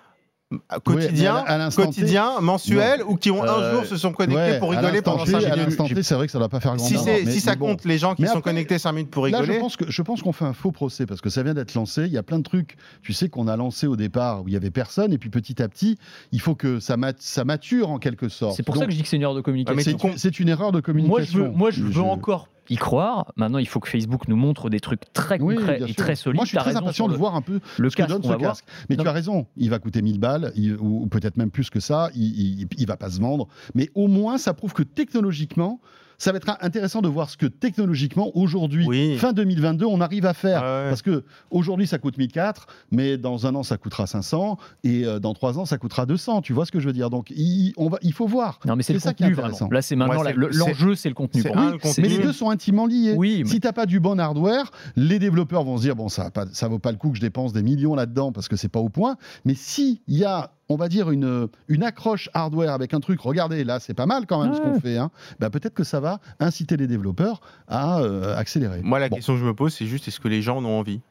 Quotidien, à T- quotidien, mensuel, ou qui ont un Euh, jour se sont connectés Ouais, pour rigoler pendant T, 5 à minutes. l'instant T, c'est vrai que ça ne va pas faire grand Si, mais- si ça mais bon. compte les gens qui Mais sont après, connectés 5 minutes pour Là, rigoler. je pense que je pense qu'on fait un faux procès parce que ça vient d'être lancé. Il y a plein de trucs, tu sais, qu'on a lancé au départ où il y avait personne, et puis petit à petit, il faut que ça, mat- ça mature en quelque sorte. C'est pour ça que je dis que c'est une erreur de communication. mais c'est une erreur de Moi, je communication. veux, moi, je veux Je- encore y croire. Maintenant, il faut que Facebook nous montre des trucs très Oui, concrets et très solides. Moi, je suis très impatient de le- voir un peu le ce que casque donne ce voir. casque. Mais Non. tu as raison, il va coûter 1000 balles, il- ou, ou peut-être même plus que ça, il, il, il va pas se vendre. Mais au moins, ça prouve que technologiquement, ça va être intéressant de voir ce que technologiquement, aujourd'hui, Oui. fin 2022, on arrive à faire. Ah ouais. Parce que aujourd'hui, ça coûte 1004, mais dans un an, ça coûtera 500, et euh, dans trois ans, ça coûtera 200. Tu vois ce que je veux dire? Donc, il, on va, il faut voir. Non, mais c'est le ça qui est contenu intéressant. vraiment. Là, c'est maintenant Ouais, l'enjeu, c'est le contenu. un, le contenu. Mais les deux sont intimement liés. Oui, mais- Si t'as pas du bon hardware, les développeurs vont se dire bon ça a pas, ça vaut pas le coup que je dépense des millions là-dedans parce que c'est pas au point. Mais si il y a on va dire une, une accroche hardware avec un truc, regardez là c'est pas mal quand même ce qu'on fait. Hein. Bah, peut-être que ça va inciter les développeurs à euh, accélérer. Moi, la Bon, question que je me pose, c'est juste est-ce que les gens en ont envie?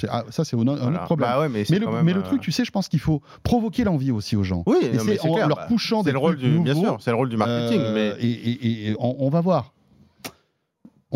C'est- ah, ça c'est un, Voilà. autre problème. Bah ouais, mais, le, quand même, mais le euh, truc, tu sais, je pense qu'il faut provoquer l'envie aussi aux gens. Oui, Et non, mais en clair, leur bah, poussant c'est des le rôle trucs du, bien nouveaux, sûr, c'est le rôle du marketing. euh, mais et, et- et on, on va voir.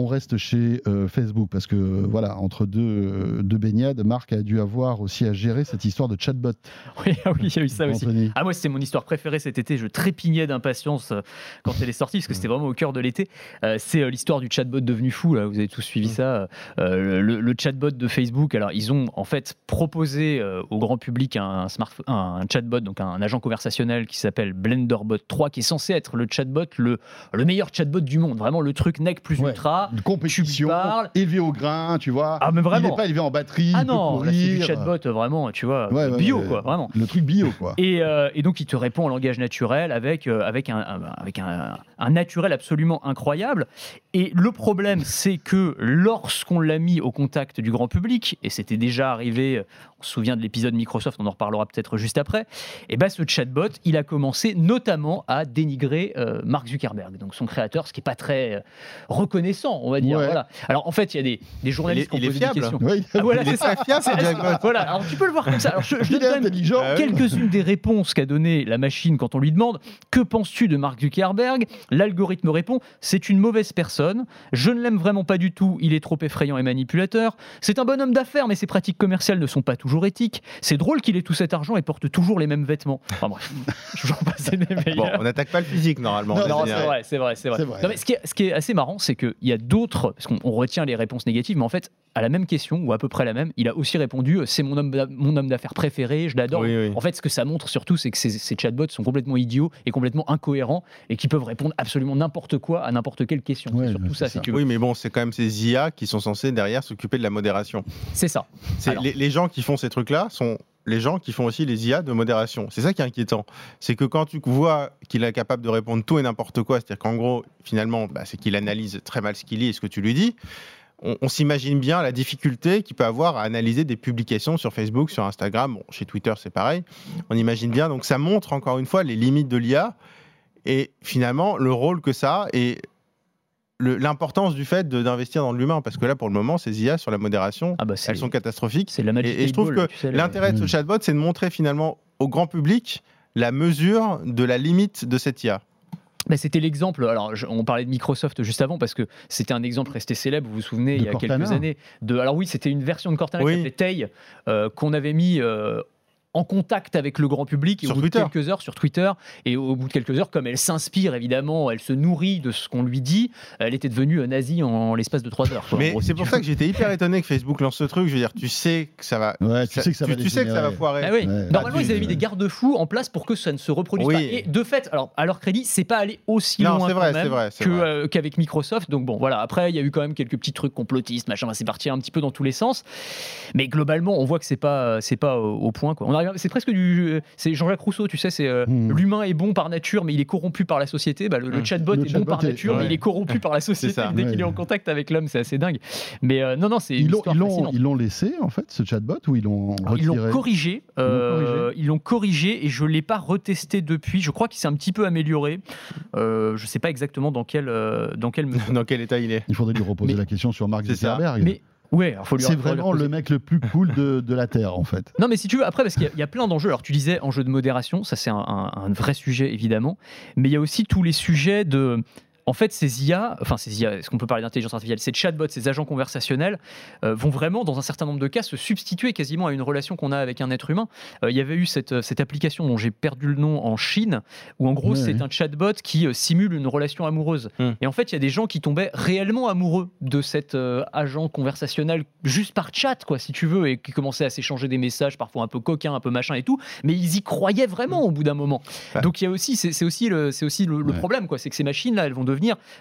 On reste chez euh, Facebook parce que voilà entre deux, euh, deux baignades, Marc a dû avoir aussi à gérer cette histoire de chatbot. Oui, ah oui, il y a eu ça aussi. Anthony. Ah moi c'était mon histoire préférée cet été, je trépignais d'impatience euh, quand elle est sortie parce que c'était vraiment au cœur de l'été. Euh, c'est l'histoire du chatbot devenu fou là, vous avez tous suivi ça. Euh, le, le chatbot de Facebook, alors ils ont en fait proposé au grand public un, smartphone, un chatbot, donc un agent conversationnel qui s'appelle Blenderbot 3 qui est censé être le chatbot le, le meilleur chatbot du monde, vraiment le truc nec plus Ouais. ultra là, de compétition, parles. élevé au grain, tu vois. Ah, mais vraiment. Il n'est pas élevé en batterie. Ah non, là, c'est du chatbot vraiment, tu vois, Ouais, bio ouais. quoi, vraiment. Le truc bio, quoi. Et, euh, et donc il te répond en langage naturel avec, euh, avec, un, un- avec un, un naturel absolument incroyable. Et le problème, c'est que lorsqu'on l'a mis au contact du grand public, et c'était déjà arrivé, on se souvient de l'épisode Microsoft, on en reparlera peut-être juste après, et ben ce chatbot, il a commencé notamment à dénigrer euh, Mark Zuckerberg, donc son créateur, ce qui n'est pas très euh, reconnaissant, on va dire. Ouais. Voilà. Alors en fait, il y a des, des journalistes Il est- qui ont posé des questions. Ouais, Ah, voilà, Il est c'est ça. fiable. Voilà, alors tu peux le voir comme ça. Alors, je, je donne. Ah quelques-unes des réponses qu'a donné la machine quand on lui demande Que penses-tu de Mark Zuckerberg? L'algorithme répond C'est une mauvaise personne. Je ne l'aime vraiment pas du tout. Il est trop effrayant et manipulateur. C'est un bonhomme d'affaires, mais ses pratiques commerciales ne sont pas toujours éthiques. C'est drôle qu'il ait tout cet argent et porte toujours les mêmes vêtements. Enfin bref, j'en passe des meilleurs. Bon, on n'attaque pas le physique normalement. Non, Non, c'est vrai, c'est vrai, c'est vrai. C'est vrai. Non, mais ce, qui est, ce qui est assez marrant, c'est qu'il y a d'autres, parce qu'on on retient les réponses négatives, mais en fait, à la même question, ou à peu près la même, il a aussi répondu euh, c'est mon homme, mon homme d'affaires préféré, je l'adore. Oui, oui. En fait, ce que ça montre surtout, c'est que ces, ces chatbots sont complètement idiots et complètement incohérents et qui peuvent répondre absolument n'importe quoi à n'importe quelle question. Ouais, c'est surtout c'est ça, ça. si tu veux. Oui, mais bon, c'est quand même ces IA qui sont censés derrière s'occuper de la modération. C'est ça. C'est- Alors. les, les gens qui font ces trucs-là sont les gens qui font aussi les IA de modération. C'est ça qui est inquiétant. C'est que quand tu vois qu'il est capable de répondre tout et n'importe quoi, c'est-à-dire qu'en gros, finalement, bah, c'est qu'il analyse très mal ce qu'il lit et ce que tu lui dis, on, s'imagine bien la difficulté qu'il peut avoir à analyser des publications sur Facebook, sur Instagram, chez Twitter c'est pareil. On imagine bien. Donc ça montre encore une fois les limites de l'IA et finalement le rôle que ça a et l'importance du fait d'investir dans l'humain. Parce que là, pour le moment, ces IA sur la modération, Ah bah, elles sont catastrophiques. c'est la magie Et, et je trouve Ball, que tu sais, le- l'intérêt de ce Mm. chatbot, c'est de montrer finalement au grand public la mesure de la limite de cette IA. Bah, c'était l'exemple. Alors, je- on parlait de Microsoft juste avant parce que c'était un exemple resté célèbre. Vous vous souvenez, De il y a Cortana. quelques années. De, alors oui, c'était une version de Cortana Oui. qui s'appelait Tay euh, qu'on avait mis. euh, en contact avec le grand public et Sur au bout Twitter. de quelques heures sur Twitter et au bout de quelques heures comme elle s'inspire évidemment elle se nourrit de ce qu'on lui dit elle était devenue nazie en, l'espace de trois heures quoi, Mais c'est pour ça que j'étais hyper étonné que Facebook lance ce truc. Je veux dire, tu sais que ça va. Ouais, tu sais que ça va tu sais que ça va dégénérer. foirer. Ah oui. Ouais. Normalement, Ah, tu- ils avaient mis des garde-fous en place pour que ça ne se reproduise Oui. pas. Et de fait, alors à leur crédit, c'est pas allé aussi Non, loin c'est quand vrai, même vrai, que, euh, qu'avec Microsoft. Donc bon, voilà. Après, il y a eu quand même quelques petits trucs complotistes, machin. C'est parti un petit peu dans tous les sens. Mais globalement, on voit que c'est pas, c'est pas au, au point. Quoi. On arrive, c'est presque du, c'est Jean-Jacques Rousseau, tu sais, c'est euh, Hmm. l'humain est bon par nature, mais il est corrompu par la société. Bah, le, le Hmm. chatbot Le est bon par est- nature, mais il est corrompu par la société ça. dès qu'il est en contact avec l'homme. C'est assez dingue. Mais euh, non, non, c'est Ils l'ont, ils l'ont- ils l'ont laissé, en fait, ce chatbot, ou ils l'ont Ils retiré l'ont corrigé, euh, ils l'ont corrigé et je l'ai pas retesté depuis. Je crois qu'il s'est un petit peu amélioré. Euh, je sais pas exactement dans quel euh, dans quel mesure. Dans quel état il est Il faudrait lui reposer Mais- la question sur Mark. Zuckerberg. Mais ouais, alors faut lui c'est vraiment le mec le plus cool de, de la Terre, en fait. Non, mais si tu veux, après, parce qu'il y a- il y, a plein d'enjeux. Alors, tu disais enjeu de modération, ça c'est un, un- un vrai sujet évidemment, mais il y a aussi tous les sujets de. En fait, ces IA, enfin ces IA, est-ce qu'on peut parler d'intelligence artificielle Ces chatbots, ces agents conversationnels euh, vont vraiment, dans un certain nombre de cas, se substituer quasiment à une relation qu'on a avec un être humain. Euh, il y avait eu cette, cette application dont j'ai perdu le nom en Chine, où en gros c'est un chatbot qui euh, simule une relation amoureuse. Hmm. Et en fait, il y a des gens qui tombaient réellement amoureux de cet euh, agent conversationnel juste par chat, quoi, si tu veux, et qui commençaient à s'échanger des messages, parfois un peu coquins, un peu machin et tout. Mais ils y croyaient vraiment au bout d'un moment. Donc il y a aussi, c'est aussi le, aussi le, problème, quoi, c'est que ces machines-là, elles vont devenir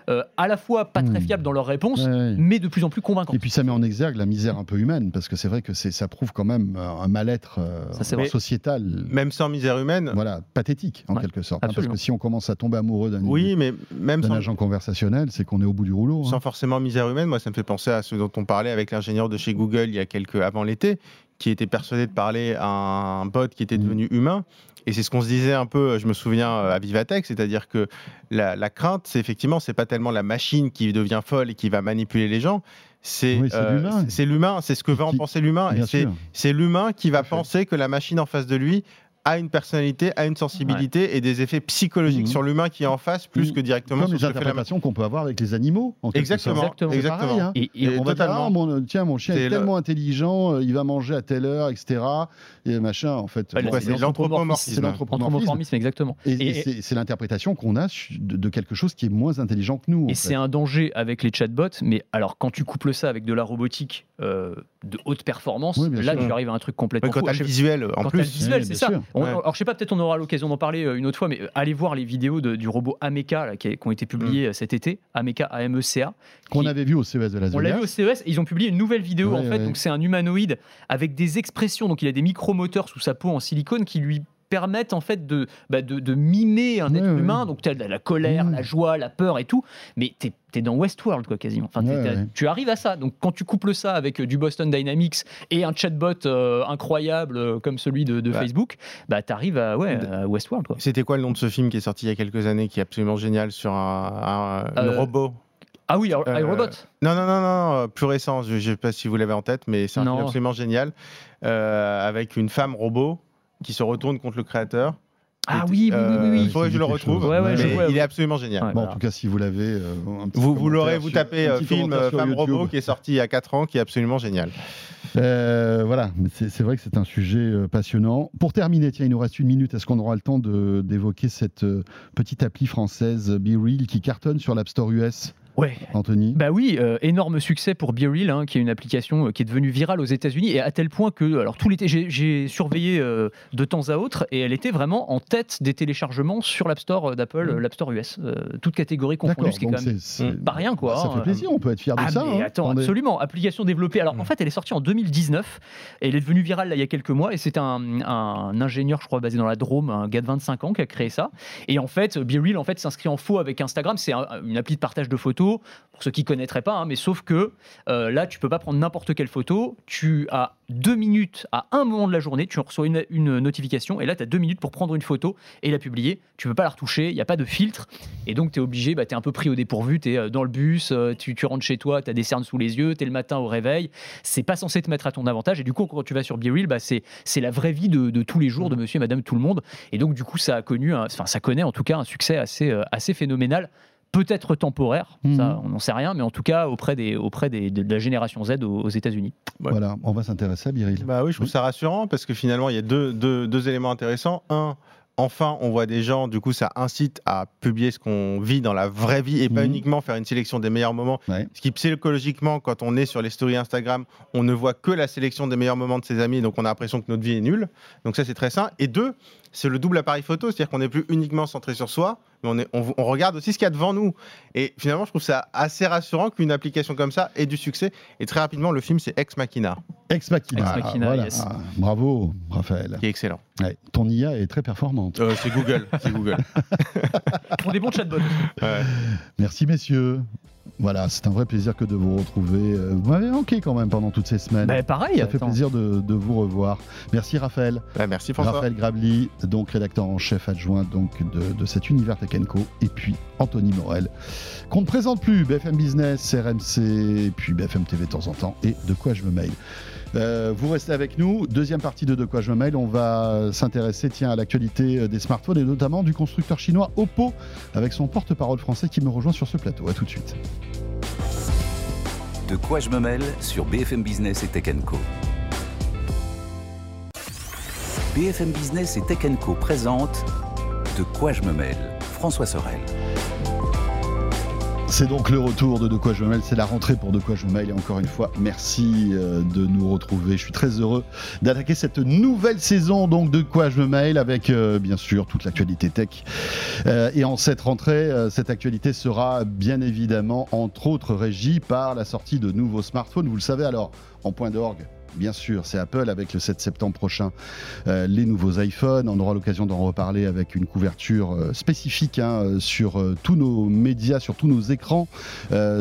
euh, à la fois pas très Hmm. fiables dans leurs réponses, Ouais, ouais. mais de plus en plus convaincantes. Et puis ça met en exergue la misère un peu humaine, parce que c'est vrai que ça prouve quand même euh, un mal-être euh, sociétal, Même sans misère humaine. voilà, pathétique en Ouais, quelque sorte. hein, parce absolument. que si on commence à tomber amoureux d'un, Oui, mais même d'un sans, agent conversationnel, c'est qu'on est au bout du rouleau. hein. sans forcément misère humaine, moi ça me fait penser à ce dont on parlait avec l'ingénieur de chez Google il y a quelques avant l'été, qui était persuadé de parler à un bot qui était Mm. devenu humain. Et c'est ce qu'on se disait un peu, je me souviens euh, à Vivatech, c'est-à-dire que la, la crainte, c'est effectivement, c'est pas tellement la machine qui devient folle et qui va manipuler les gens, c'est Oui, euh, l'humain. c'est ce que va en penser l'humain, c'est l'humain qui va penser que la machine en face de lui a une personnalité, a une sensibilité et des effets psychologiques Mhm. sur l'humain qui est en face, plus Mhm. que directement Comme sur les interprétations qu'on peut avoir avec les animaux. En Exactement. Exactement. C'est exactement. pareil, hein. Et, et Et on va dire, totalement. ah, mon, tiens, mon chien est le- tellement intelligent, euh, il va manger à telle heure, etc. Et machin, en fait. Ouais, Bon, c'est l'anthropomorphisme. c'est l'anthropomorphisme. anthropomorphisme, exactement. Et, Et- et c'est l'interprétation qu'on a de, de quelque chose qui est moins intelligent que nous. Et c'est un danger avec les chatbots, mais alors quand tu couples ça avec de la robotique euh, de haute performance, Oui, là sûr. tu arrives à un truc complètement quand le sais- visuel, en plus. le visuel, c'est bien sûr. Alors je sais pas, peut-être on aura l'occasion d'en parler une autre fois, mais allez voir les vidéos du robot Ameca qui, ont été publiées mm. cet été, Ameca A-M-E-C-A. Qu'on avait vu au CES de Vegas. On l'a vu au CES, ils ont publié une nouvelle vidéo en fait, donc c'est un humanoïde avec des expressions, donc il a des micromoteurs sous sa peau en silicone qui lui permettent en fait de, bah, de, mimer un être humain. Donc tu as la colère, mmh. la joie, la peur et tout, mais tu es, dans Westworld quoi quasiment. Enfin, tu arrives à ça. Donc quand tu couples ça avec euh, du Boston Dynamics et un chatbot euh, incroyable euh, comme celui de, Facebook, bah tu arrives à, ouais, Westworld. C'était quoi le nom de ce film qui est sorti il y a quelques années, qui est absolument génial sur un, robot? ah oui, iRobot Non, non, non, non, plus récent. Je ne sais pas si vous l'avez en tête, mais c'est un film absolument génial. avec une femme robot qui se retourne contre le créateur. Ah oui, oui, oui, oui. Il faudrait que je le retrouve. il est absolument génial. Bon, en tout cas, si vous l'avez. Euh, vous, vous l'aurez, vous tapez euh, film Femme Robot qui est sorti il y a 4 ans, qui est absolument génial. Euh, voilà, c'est vrai que c'est un sujet passionnant. Pour terminer, tiens, il nous reste une minute. Est-ce qu'on aura le temps d'évoquer cette petite appli française, BeReal, qui cartonne sur l'App Store US Ouais. Anthony Bah oui, euh, énorme succès pour BeReal, hein, qui est une application euh, qui est devenue virale aux États-Unis, et à tel point que, alors tout l'été, j'ai surveillé euh, de temps à autre, et elle était vraiment en tête des téléchargements sur l'App Store d'Apple, mmh. l'App Store US, toute catégorie confondue, ce qui est quand même pas rien, quoi. Ça fait hein. plaisir, on peut être fier de ah, ça. Mais hein. attends, absolument, application développée. Alors en mmh. fait, elle est sortie en 2019, et elle est devenue virale là, il y a quelques mois, et c'est un, un, ingénieur, je crois, basé dans la Drôme, un gars de 25 ans, qui a créé ça. Et en fait, BeReal en fait, s'inscrit en faux avec Instagram, c'est une appli de partage de photos, pour ceux qui connaîtrais pas, hein, mais sauf que euh, là, tu peux pas prendre n'importe quelle photo. Tu as deux minutes à un moment de la journée, tu reçois une, notification, et là, tu as deux minutes pour prendre une photo et la publier. Tu peux pas la retoucher, il n'y a pas de filtre, et donc tu es obligé, bah, tu es un peu pris au dépourvu, tu es euh, dans le bus, euh, tu, rentres chez toi, tu as des cernes sous les yeux, tu es le matin au réveil. C'est pas censé te mettre à ton avantage, et du coup, quand tu vas sur BeReal, bah, c'est la vraie vie de, tous les jours de monsieur et madame tout le monde. Et donc, du coup, ça a connu, enfin, ça connaît en tout cas un succès assez, assez phénoménal peut-être temporaire, ça mhm. on n'en sait rien, mais en tout cas auprès, des, auprès des, de la génération Z aux, États-Unis. Voilà, on va s'intéresser à Biril. Bah oui, je trouve ça rassurant parce que finalement il y a deux, deux, deux éléments intéressants. Un, enfin, on voit des gens, du coup, ça incite à publier ce qu'on vit dans la vraie vie et pas mhm. uniquement faire une sélection des meilleurs moments. Ce qui, psychologiquement, quand on est sur les stories Instagram, on ne voit que la sélection des meilleurs moments de ses amis, donc on a l'impression que notre vie est nulle. Donc ça, c'est très sain. Et deux, c'est le double appareil photo, c'est-à-dire qu'on n'est plus uniquement centré sur soi, mais on, regarde aussi ce qu'il y a devant nous. Et finalement, je trouve ça assez rassurant qu'une application comme ça ait du succès. Et très rapidement, le film, c'est Ex Machina. Ex Machina. Ah, bravo, Raphaël. Qui est excellent. ton IA est très performante. Euh, c'est Google. c'est Google. Pour des bons chatbots. Merci, messieurs. Voilà, c'est un vrai plaisir que de vous retrouver. Euh, vous m'avez manqué quand même pendant toutes ces semaines. Bah, pareil. Ça fait plaisir de, vous revoir. Merci Raphaël. Bah, merci François. Raphaël Grabli, donc rédacteur en chef adjoint donc de, cet univers Tech et puis Anthony Morel, qu'on ne présente plus, BFM Business, RMC, et puis BFM TV de temps en temps, et de quoi je me mail. Euh, vous restez avec nous. Deuxième partie de De quoi je me mail. On va s'intéresser tiens, à l'actualité euh, des smartphones et notamment du constructeur chinois Oppo avec son porte-parole français qui me rejoint sur ce plateau. A tout de suite. De quoi je me mêle sur BFM Business et Tech Co. BFM Business et Tech Co présente De quoi je me mêle. François Sorel. C'est donc le retour de De quoi je me mêle, c'est la rentrée pour De quoi je me mêle et encore une fois merci euh, de nous retrouver. Je suis très heureux d'attaquer cette nouvelle saison donc De quoi je me mêle avec euh, bien sûr toute l'actualité tech. Euh, et en cette rentrée, cette actualité sera bien évidemment entre autres régie par la sortie de nouveaux smartphones. Vous le savez alors en point d'orgue bien sûr, c'est Apple avec le 7 septembre prochain, euh, les nouveaux iPhones. On aura l'occasion d'en reparler avec une couverture euh, spécifique hein, euh, sur tous nos médias, sur tous nos écrans,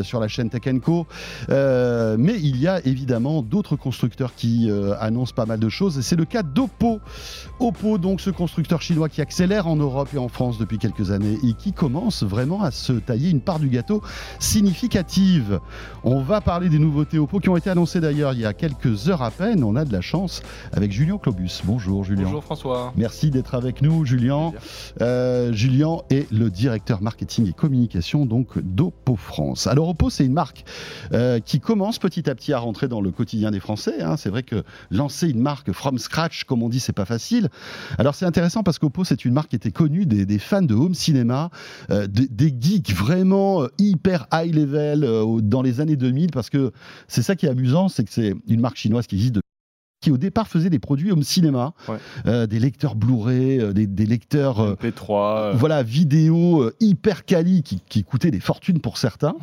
sur la chaîne Tech Co. mais il y a évidemment d'autres constructeurs qui annoncent pas mal de choses et c'est le cas d'Oppo. Oppo, donc ce constructeur chinois qui accélère en Europe et en France depuis quelques années et qui commence vraiment à se tailler une part du gâteau significative. On va parler des nouveautés Oppo qui ont été annoncées d'ailleurs il y a quelques heures à peine, on a de la chance avec Julien Clobus. Bonjour Julien. Bonjour François. Merci d'être avec nous Julien. Euh, Julien est le directeur marketing et communication donc d'Oppo France. Alors Oppo c'est une marque euh, qui commence petit à petit à rentrer dans le quotidien des Français. Hein. C'est vrai que lancer une marque from scratch comme on dit c'est pas facile. Alors c'est intéressant parce qu'Oppo c'est une marque qui était connue des, fans de home cinéma, euh, des, des, geeks vraiment hyper high level dans les années 2000 parce que c'est ça qui est amusant, c'est que c'est une marque chinoise qui existe qui au départ faisait des produits home cinéma, des lecteurs Blu-ray, des, lecteurs P3, voilà vidéo hyper quali qui, qui, coûtaient des fortunes pour certains.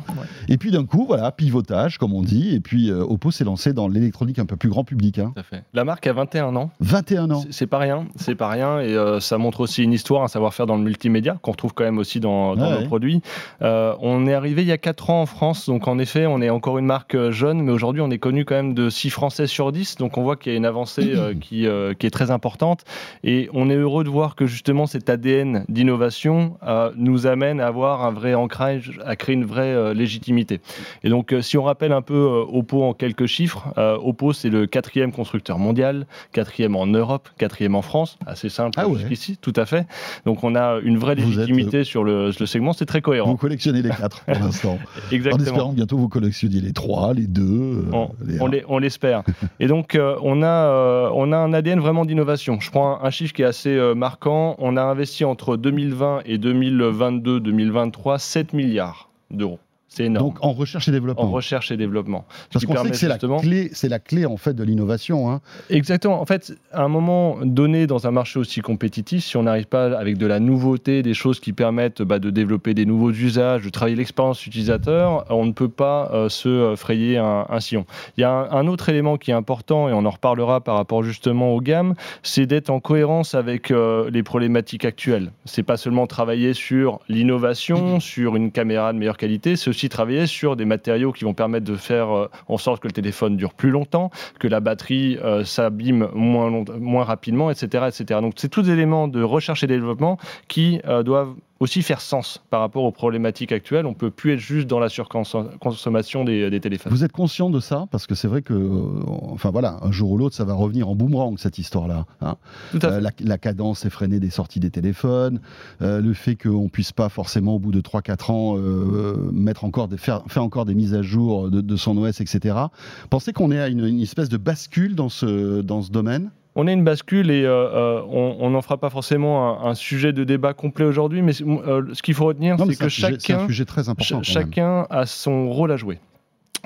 Et puis d'un coup, voilà, pivotage comme on dit. Et puis Oppo s'est lancé dans l'électronique un peu plus grand public. Hein. fait. La marque a 21 ans. 21 ans. C'est pas rien, c'est pas rien. Et ça montre aussi une histoire, un savoir-faire dans le multimédia qu'on retrouve quand même aussi dans, nos produits. on est arrivé il y a 4 ans en France, donc en effet, on est encore une marque euh, jeune, mais aujourd'hui, on est connu quand même de 6 Français sur 10, donc on voit qu'il y a une avancée euh, qui, euh, qui, est très importante. Et on est heureux de voir que justement cet ADN d'innovation nous amène à avoir un vrai ancrage, à créer une vraie légitimité. Et donc, si on rappelle un peu Oppo en quelques chiffres, Oppo, c'est le quatrième constructeur mondial, quatrième en Europe, quatrième en France, assez simple ah jusqu'ici, tout à fait. Donc, on a une vraie légitimité sur le, le segment, c'est très cohérent. Vous collectionnez les quatre pour l'instant. Exactement. En espérant que bientôt vous collectionniez les trois, les deux. Euh, on, l'espère. Et donc, euh, on, euh, on a un ADN vraiment d'innovation. Je prends un, chiffre qui est assez marquant. On a investi entre 2020 et 2022-2023 7 milliards d'euros. C'est énorme. Donc en recherche et développement. En recherche et développement. Parce qu'on sait que c'est la clé, c'est la clé en fait de l'innovation. Hein. Exactement. En fait, à un moment donné dans un marché aussi compétitif, si on n'arrive pas avec de la nouveauté, des choses qui permettent bah, de développer des nouveaux usages, de travailler l'expérience utilisateur, on ne peut pas euh, se euh, frayer un, sillon. Il y a un, autre élément qui est important et on en reparlera par rapport justement aux gammes, c'est d'être en cohérence avec euh, les problématiques actuelles. C'est pas seulement travailler sur l'innovation, sur une caméra de meilleure qualité, c'est aussi travailler sur des matériaux qui vont permettre de faire euh, en sorte que le téléphone dure plus longtemps, que la batterie euh, s'abîme moins, moins rapidement, etc., etc. Donc c'est tous des éléments de recherche et développement qui euh, doivent aussi faire sens par rapport aux problématiques actuelles. On peut plus être juste dans la surconsommation des, téléphones. Vous êtes conscient de ça? Parce que c'est vrai que, euh, enfin voilà, un jour ou l'autre, ça va revenir en boomerang, cette histoire-là. Hein. Euh, la, cadence effrénée des sorties des téléphones, euh, le fait qu'on ne puisse pas forcément, au bout de 3-4 ans, mettre encore des, faire, faire, encore des mises à jour de, son OS, etc. Pensez qu'on est à une, une, espèce de bascule dans ce, dans ce domaine? On est une bascule et euh, euh, on n'en fera pas forcément un, sujet de débat complet aujourd'hui, mais euh, ce qu'il faut retenir, c'est que chacun, chacun a son rôle à jouer.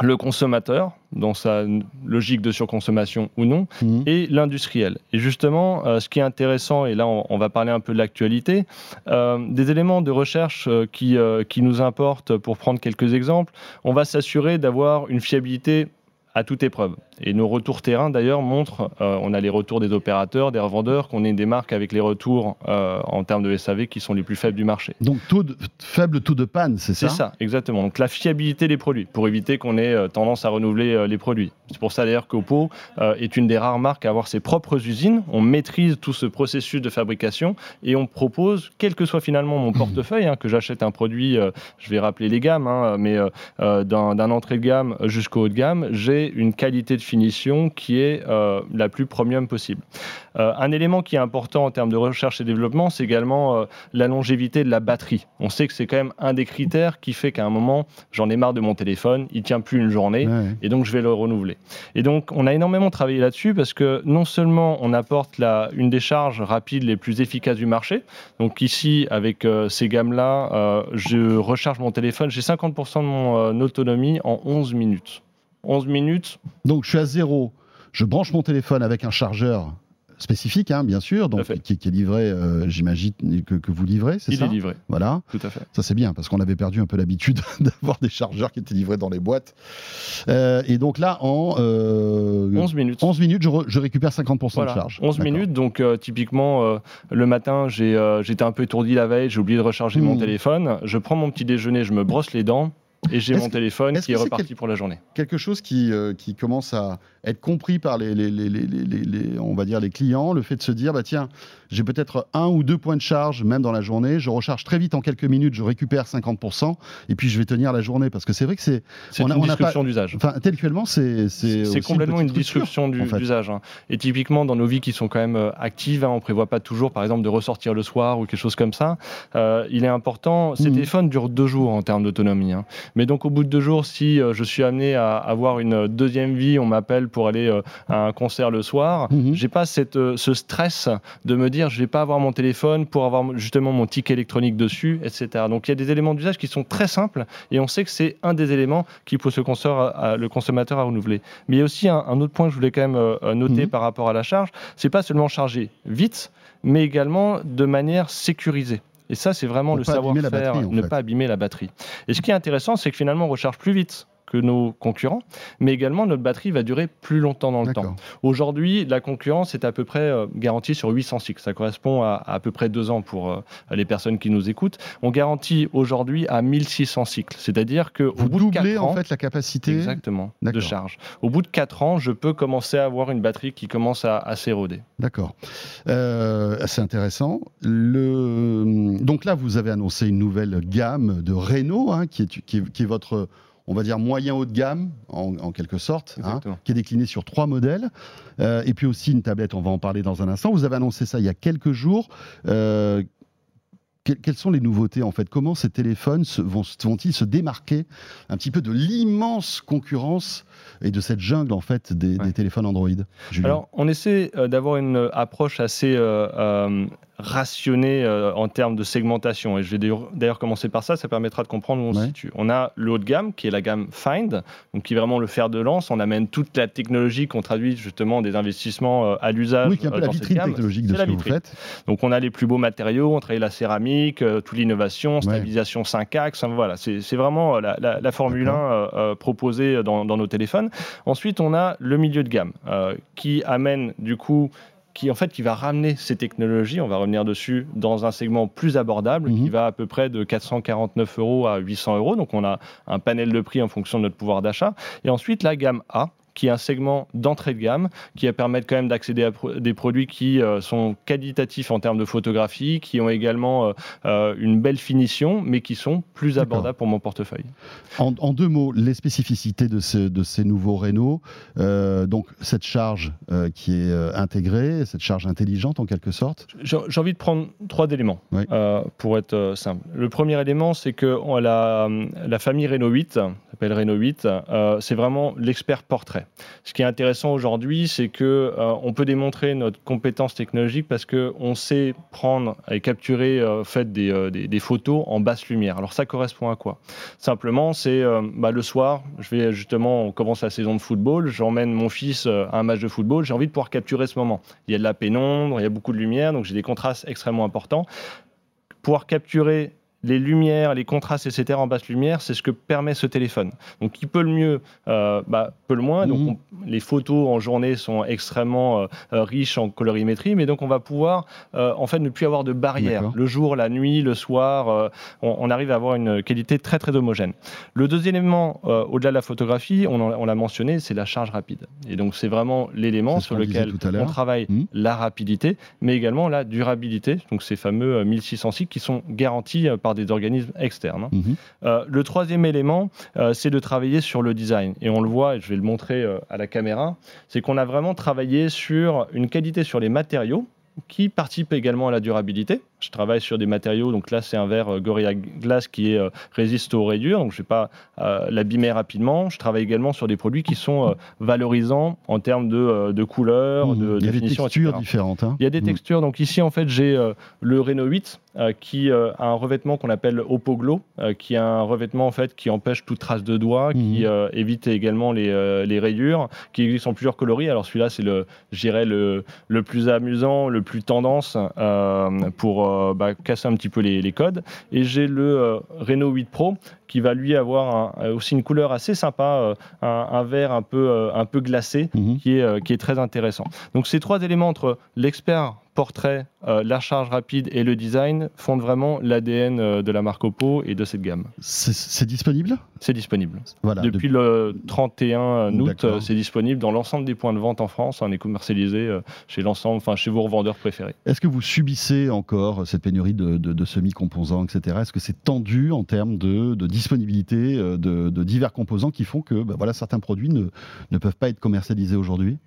Le consommateur, dans sa logique de surconsommation ou non, mmh. et l'industriel. Et justement, ce qui est intéressant, et là on, va parler un peu de l'actualité, des éléments de recherche qui, qui nous importent, pour prendre quelques exemples, on va s'assurer d'avoir une fiabilité à toute épreuve. Et nos retours terrain, d'ailleurs, montrent, euh, on a les retours des opérateurs, des revendeurs, qu'on est des marques avec les retours euh, en termes de SAV qui sont les plus faibles du marché. Donc taux faible taux de panne, c'est ça? C'est ça, exactement. Donc la fiabilité des produits, pour éviter qu'on ait euh, tendance à renouveler les produits. C'est pour ça d'ailleurs qu'Oppo est une des rares marques à avoir ses propres usines. On maîtrise tout ce processus de fabrication et on propose, quel que soit finalement mon portefeuille, hein, que j'achète un produit, je vais rappeler les gammes, hein, mais d'un entrée de gamme jusqu'au haut de gamme, j'ai une qualité de qui est euh, la plus premium possible. Euh, un élément qui est important en termes de recherche et développement, c'est également euh, la longévité de la batterie. On sait que c'est quand même un des critères qui fait qu'à un moment, j'en ai marre de mon téléphone, il tient plus une journée, et donc je vais le renouveler. Et donc, on a énormément travaillé là-dessus parce que non seulement on apporte la, une des charges rapides les plus efficaces du marché, donc ici, avec ces gammes-là, je recharge mon téléphone, j'ai 50% de mon autonomie en 11 minutes. 11 minutes. Donc je suis à zéro. Je branche mon téléphone avec un chargeur spécifique, hein, bien sûr, donc qui, est livré, euh, j'imagine que, vous livrez, c'est ça Il est livré. Voilà. Tout à fait. Ça c'est bien parce qu'on avait perdu un peu l'habitude d'avoir des chargeurs qui étaient livrés dans les boîtes. Euh, et donc là, en 11 euh, minutes, 11 minutes, je, récupère 50% de charge. 11 minutes, donc typiquement le matin, j'étais un peu étourdi la veille, j'ai oublié de recharger mon mmh. téléphone. Je prends mon petit déjeuner, je me brosse les dents. Et j'ai mon téléphone qui est, reparti pour la journée. Quelque chose qui, euh, qui commence à être compris par les, les, les, les, on va dire les clients, le fait de se dire bah tiens, j'ai peut-être un ou deux points de charge même dans la journée, je recharge très vite en quelques minutes, je récupère 50% et puis je vais tenir la journée parce que c'est vrai que c'est c'est une disruption d'usage. Enfin, intellectuellement, c'est c'est complètement une, disruption d'usage. Hein. Et typiquement dans nos vies qui sont quand même euh, actives, hein, on prévoit pas toujours par exemple de ressortir le soir ou quelque chose comme ça. Euh, il est important. Ces mmh. téléphones durent deux jours en termes d'autonomie. Hein. Mais donc au bout de deux jours, si je suis amené à avoir une deuxième vie, on m'appelle pour aller à un concert le soir, mhm. j'ai pas cette, ce stress de me dire je vais pas avoir mon téléphone pour avoir justement mon ticket électronique dessus, etc. Donc il y a des éléments d'usage qui sont très simples et on sait que c'est un des éléments qui pousse le consommateur à, le consommateur à renouveler. Mais il y a aussi un, autre point que je voulais quand même noter mhm. par rapport à la charge, c'est pas seulement charger vite, mais également de manière sécurisée. Et ça, c'est vraiment le savoir-faire, ne pas abîmer la batterie. Et ce qui est intéressant, c'est que finalement, on recharge plus vite que nos concurrents, mais également notre batterie va durer plus longtemps dans le temps. Aujourd'hui, la concurrence est à peu près euh, garantie sur 800 cycles. Ça correspond à à, peu près deux ans pour euh, les personnes qui nous écoutent. On garantit aujourd'hui à 1600 cycles, c'est-à-dire que au bout de 4 ans, en fait la capacité exactement de charge. Au bout de 4 ans, je peux commencer à avoir une batterie qui commence à, s'éroder. D'accord. Euh, c'est intéressant. Le... Donc là, vous avez annoncé une nouvelle gamme de Renault, hein, qui, est, qui est votre on va dire moyen haut de gamme, en, quelque sorte, hein, qui est décliné sur trois modèles. Euh, et puis aussi une tablette, on va en parler dans un instant. Vous avez annoncé ça il y a quelques jours. Euh, quelles sont les nouveautés en fait? Comment ces téléphones vont-ils se démarquer un petit peu de l'immense concurrence et de cette jungle en fait des, téléphones Android? Alors on essaie euh, d'avoir une approche assez rationné euh, en termes de segmentation. Et je vais d'ailleurs commencer par ça, ça permettra de comprendre où on se situe. On a le haut de gamme, qui est la gamme Find, donc qui est vraiment le fer de lance. On amène toute la technologie qu'on traduit justement des investissements euh, à l'usage. Oui, qui est un peu euh, la vitrine technologique de ce que vous faites. Donc on a les plus beaux matériaux, on travaille la céramique, toute l'innovation, stabilisation 5 axes. voilà, c'est vraiment la, Formule 1 proposée dans, dans, nos téléphones. Ensuite, on a le milieu de gamme, qui amène du coup qui en fait qui va ramener ces technologies, on va revenir dessus, dans un segment plus abordable, qui mhm. va à peu près de 449 euros à 800 euros. Donc on a un panel de prix en fonction de notre pouvoir d'achat. Et ensuite la gamme A, qui est un segment d'entrée de gamme, qui va permettre quand même d'accéder à des produits qui euh, sont qualitatifs en termes de photographie, qui ont également euh, euh, une belle finition, mais qui sont plus abordables pour mon portefeuille. En, deux mots, les spécificités de, de ces nouveaux Renault, donc cette charge qui est intégrée, cette charge intelligente en quelque sorte J'ai envie de prendre trois éléments pour être simple. Le premier élément, c'est que la, la famille Renault 8, s'appelle Renault 8, c'est vraiment l'expert portrait. Ce qui est intéressant aujourd'hui, c'est que euh, on peut démontrer notre compétence technologique parce que on sait prendre et capturer euh, fait euh, des, des, photos en basse lumière. Alors ça correspond à quoi? Simplement, c'est bah, le soir, je vais justement, on commence la saison de football, j'emmène mon fils à un match de football, j'ai envie de pouvoir capturer ce moment. Il y a de la pénombre, il y a beaucoup de lumière, donc j'ai des contrastes extrêmement importants. Pouvoir capturer les lumières, les contrastes, etc. en basse lumière, c'est ce que permet ce téléphone. Donc, qui peut le mieux, euh, bah, peut le moins. Donc, mhm. Les photos en journée sont extrêmement euh, euh, riches en colorimétrie, mais donc on va pouvoir, en fait, ne plus avoir de barrière. Le jour, la nuit, le soir, on, arrive à avoir une qualité très très homogène. Le deuxième élément, au-delà de la photographie, on, l'a mentionné, c'est la charge rapide. Et donc, c'est vraiment l'élément sur lequel on travaille mhm. la rapidité, mais également la durabilité. Donc, ces fameux 1600 cycles qui sont garantis par des organismes externes. Hein. Mhm. Euh, le troisième élément, euh, c'est de travailler sur le design. Et on le voit, et je vais le montrer euh, à la caméra, c'est qu'on a vraiment travaillé sur une qualité sur les matériaux qui participe également à la durabilité. Je travaille sur des matériaux, donc là c'est un verre euh, Gorilla Glass qui est, euh, résiste aux rayures, donc je ne vais pas euh, l'abîmer rapidement. Je travaille également sur des produits qui sont valorisants en termes de, de couleur, mmh. de, Il y a des textures différentes. Hein. Il y a des mmh. textures, donc ici en fait j'ai le Renault 8 qui a un revêtement qu'on appelle Opoglo, qui a un revêtement en fait qui empêche toute trace de doigt, qui mmh. évite également les, les, rayures, qui existe en plusieurs coloris. Alors celui-là c'est le, le, le plus amusant, le plus tendance pour euh, bah, casser un petit peu les, codes. Et j'ai le euh, Renault 8 Pro qui va lui avoir aussi une couleur assez sympa, euh, un, vert un peu, un peu glacé, mhm. qui, est, qui est très intéressant. Donc ces trois éléments entre l'expert portrait, euh, la charge rapide et le design fondent vraiment l'ADN euh, de la marque Oppo et de cette gamme. C'est disponible? C'est disponible. Voilà, depuis, le 31 août, euh, c'est disponible dans l'ensemble des points de vente en France. On est commercialisé chez l'ensemble, enfin chez vos revendeurs préférés. Est-ce que vous subissez encore cette pénurie de, semi-composants, etc. Est-ce que c'est tendu en termes de, disponibilité de, divers composants qui font que bah voilà, certains produits ne, ne peuvent pas être commercialisés aujourd'hui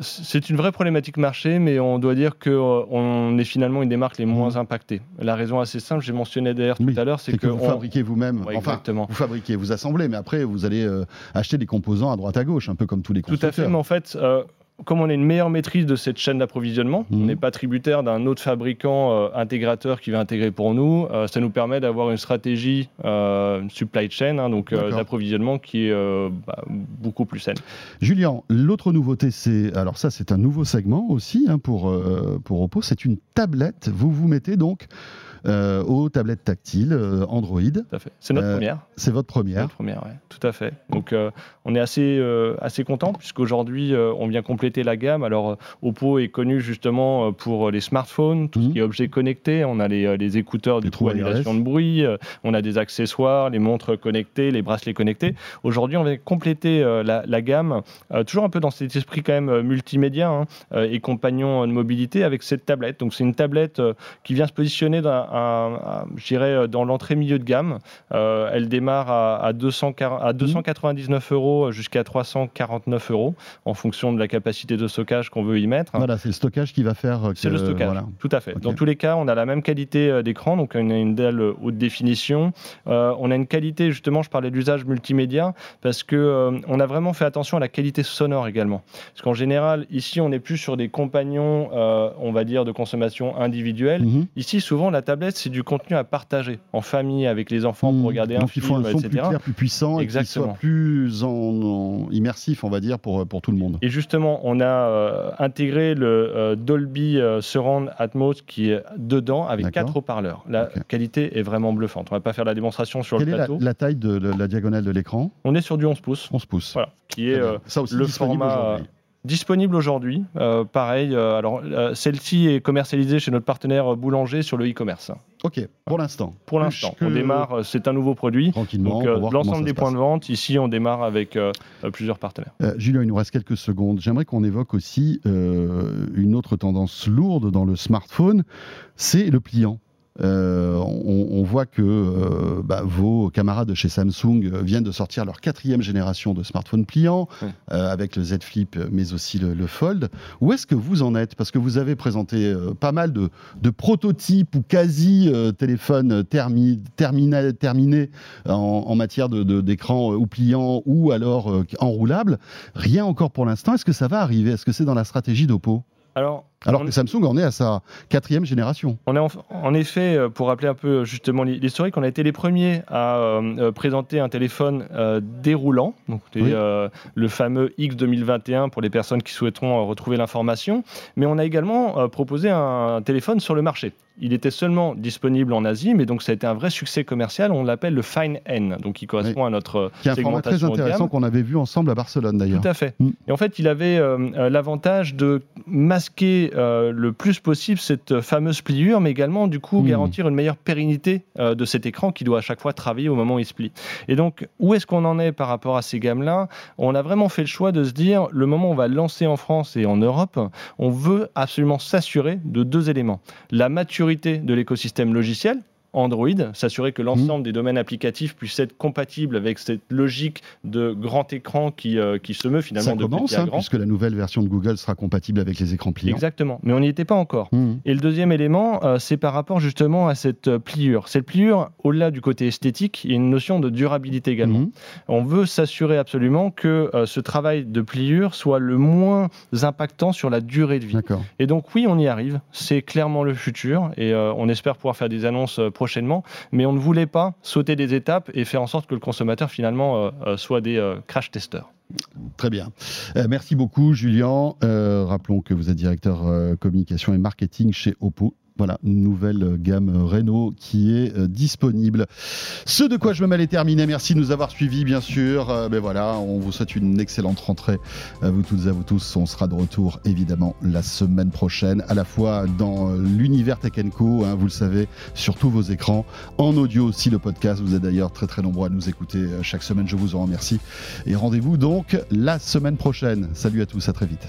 c'est une vraie problématique marché, mais on doit dire qu'on est finalement une des marques les moins mmh. impactées. La raison assez simple, j'ai mentionné d'ailleurs tout à l'heure, c'est que, vous fabriquez vous-même. enfin, vous fabriquez, vous assemblez, mais après vous allez acheter des composants à droite à gauche, un peu comme tous les constructeurs. Tout à fait, mais en fait, comme on a une meilleure maîtrise de cette chaîne d'approvisionnement, on mhm. n'est pas tributaire d'un autre fabricant euh, intégrateur qui va intégrer pour nous. Euh, ça nous permet d'avoir une stratégie euh, supply chain, hein, donc d'approvisionnement qui est bah, beaucoup plus saine. Julien, l'autre nouveauté, c'est alors ça, c'est un nouveau segment aussi hein, pour pour Oppo. C'est une tablette. Vous vous mettez donc euh, aux tablettes tactiles euh, Android. C'est notre euh, première. C'est votre première. Notre première, oui, tout à fait. Donc on est assez, assez content puisqu'aujourd'hui on vient compléter la gamme. Alors Oppo est connu justement pour les smartphones, tout ce mhm. qui est objets connectés. On a les, les écouteurs du coup annulation de bruit, on a des accessoires, les montres connectées, les bracelets connectés. Aujourd'hui on vient compléter la, la, gamme, toujours un peu dans cet esprit quand même multimédia hein, et compagnon de mobilité avec cette tablette. Donc c'est une tablette qui vient se positionner dans je dirais, euh, dans l'entrée milieu de gamme. Euh, elle démarre à, à, 200, à 299 euros jusqu'à 349 euros en fonction de la capacité de stockage qu'on veut y mettre. Voilà, c'est le stockage qui va faire. C'est le stockage, tout à fait. Dans tous les cas, on a la même qualité euh, d'écran, donc on a une DEL haute définition. on a une qualité, justement, je parlais d'usage multimédia, parce que on a vraiment fait attention à la qualité sonore également. Parce qu'en général, ici, on n'est plus sur des compagnons, on va dire, de consommation individuelle. Mhm. Ici, souvent, la c'est du contenu à partager en famille avec les enfants pour hmm. regarder un film, un son etc. plus clair, plus puissant, Exactement. et soit plus en, immersif, on va dire, pour, pour tout le monde. Et justement, on a euh, intégré le euh, Dolby euh, Surround Atmos qui est dedans avec quatre haut-parleurs. La qualité est vraiment bluffante. On va pas faire la démonstration sur le plateau. Quelle est la, taille de, la diagonale de l'écran? On est sur du 11 pouces. 11 pouces. Voilà, qui est le format disponible aujourd'hui. Euh, pareil, euh, alors euh, celle-ci est commercialisée chez notre partenaire Boulanger sur le e-commerce. Ok, pour l'instant. Pour l'instant, on démarre, c'est un nouveau produit. Tranquillement. Donc, l'ensemble des points de vente, ici, on démarre avec plusieurs partenaires. Julien, il nous reste quelques secondes. J'aimerais qu'on évoque aussi une autre tendance lourde dans le smartphone, c'est le pliant. Euh, on, voit que euh, bah, vos camarades de chez Samsung viennent de sortir leur quatrième génération de smartphones pliants, euh, avec le Z Flip, mais aussi le, Fold. Où est-ce que vous en êtes? Parce que vous avez présenté pas mal de, prototypes ou quasi téléphones terminés en, matière d'écran ou pliant ou alors enroulable. Rien encore pour l'instant. Est-ce que ça va arriver? Est-ce que c'est dans la stratégie d'Oppo? Alors, alors que Samsung en est à sa quatrième génération. On est en, effet, euh, pour rappeler un peu euh, justement l'historique, on a été les premiers à euh, présenter un téléphone déroulant, donc le fameux X 2021 pour les personnes qui souhaiteront retrouver l'information. Mais on a également proposé un téléphone sur le marché. Il était seulement disponible en Asie, mais donc ça a été un vrai succès commercial. On l'appelle le Fine N, donc qui correspond à notre qui est un format très intéressant qu'on avait vu ensemble à Barcelone d'ailleurs. Tout à fait. Mm. Et en fait, il avait l'avantage de masquer euh, le plus possible cette fameuse pliure, mais également du coup hmm. garantir une meilleure pérennité euh, de cet écran qui doit à chaque fois travailler au moment où il se plie. Et donc, où est-ce qu'on en est par rapport à ces gammes-là? On a vraiment fait le choix de se dire, le moment où on va lancer en France et en Europe, on veut absolument s'assurer de deux éléments. La maturité de l'écosystème logiciel, Android, s'assurer que l'ensemble mmh. des domaines applicatifs puissent être compatibles avec cette logique de grand écran qui, euh, qui se meut finalement de commence, hein, puisque la nouvelle version de Google sera compatible avec les écrans pliants. Exactement, mais on n'y était pas encore. Mmh. Et le deuxième élément, euh, c'est par rapport justement à cette euh, pliure. Cette pliure, au-delà du côté esthétique, il y a une notion de durabilité également. Mmh. On veut s'assurer absolument que ce travail de pliure soit le moins impactant sur la durée de vie. Et donc oui, on y arrive. C'est clairement le futur et on espère pouvoir faire des annonces mais on ne voulait pas sauter des étapes et faire en sorte que le consommateur finalement euh, euh, soit des euh, crash testeurs. Très bien. merci beaucoup, Julien. rappelons que vous êtes directeur communication et marketing chez Oppo voilà, nouvelle gamme Renault qui est euh, disponible. Ce de quoi je me mêle est terminé. Merci de nous avoir suivis, bien sûr. mais euh, ben voilà, on vous souhaite une excellente rentrée. À vous toutes et à vous tous. On sera de retour, évidemment, la semaine prochaine, à la fois dans l'univers Tech Co, hein, vous le savez, sur tous vos écrans, en audio aussi le podcast. Vous êtes d'ailleurs très très nombreux à nous écouter euh, chaque semaine. Je vous en remercie. Et rendez-vous donc la semaine prochaine. Salut à tous, à très vite.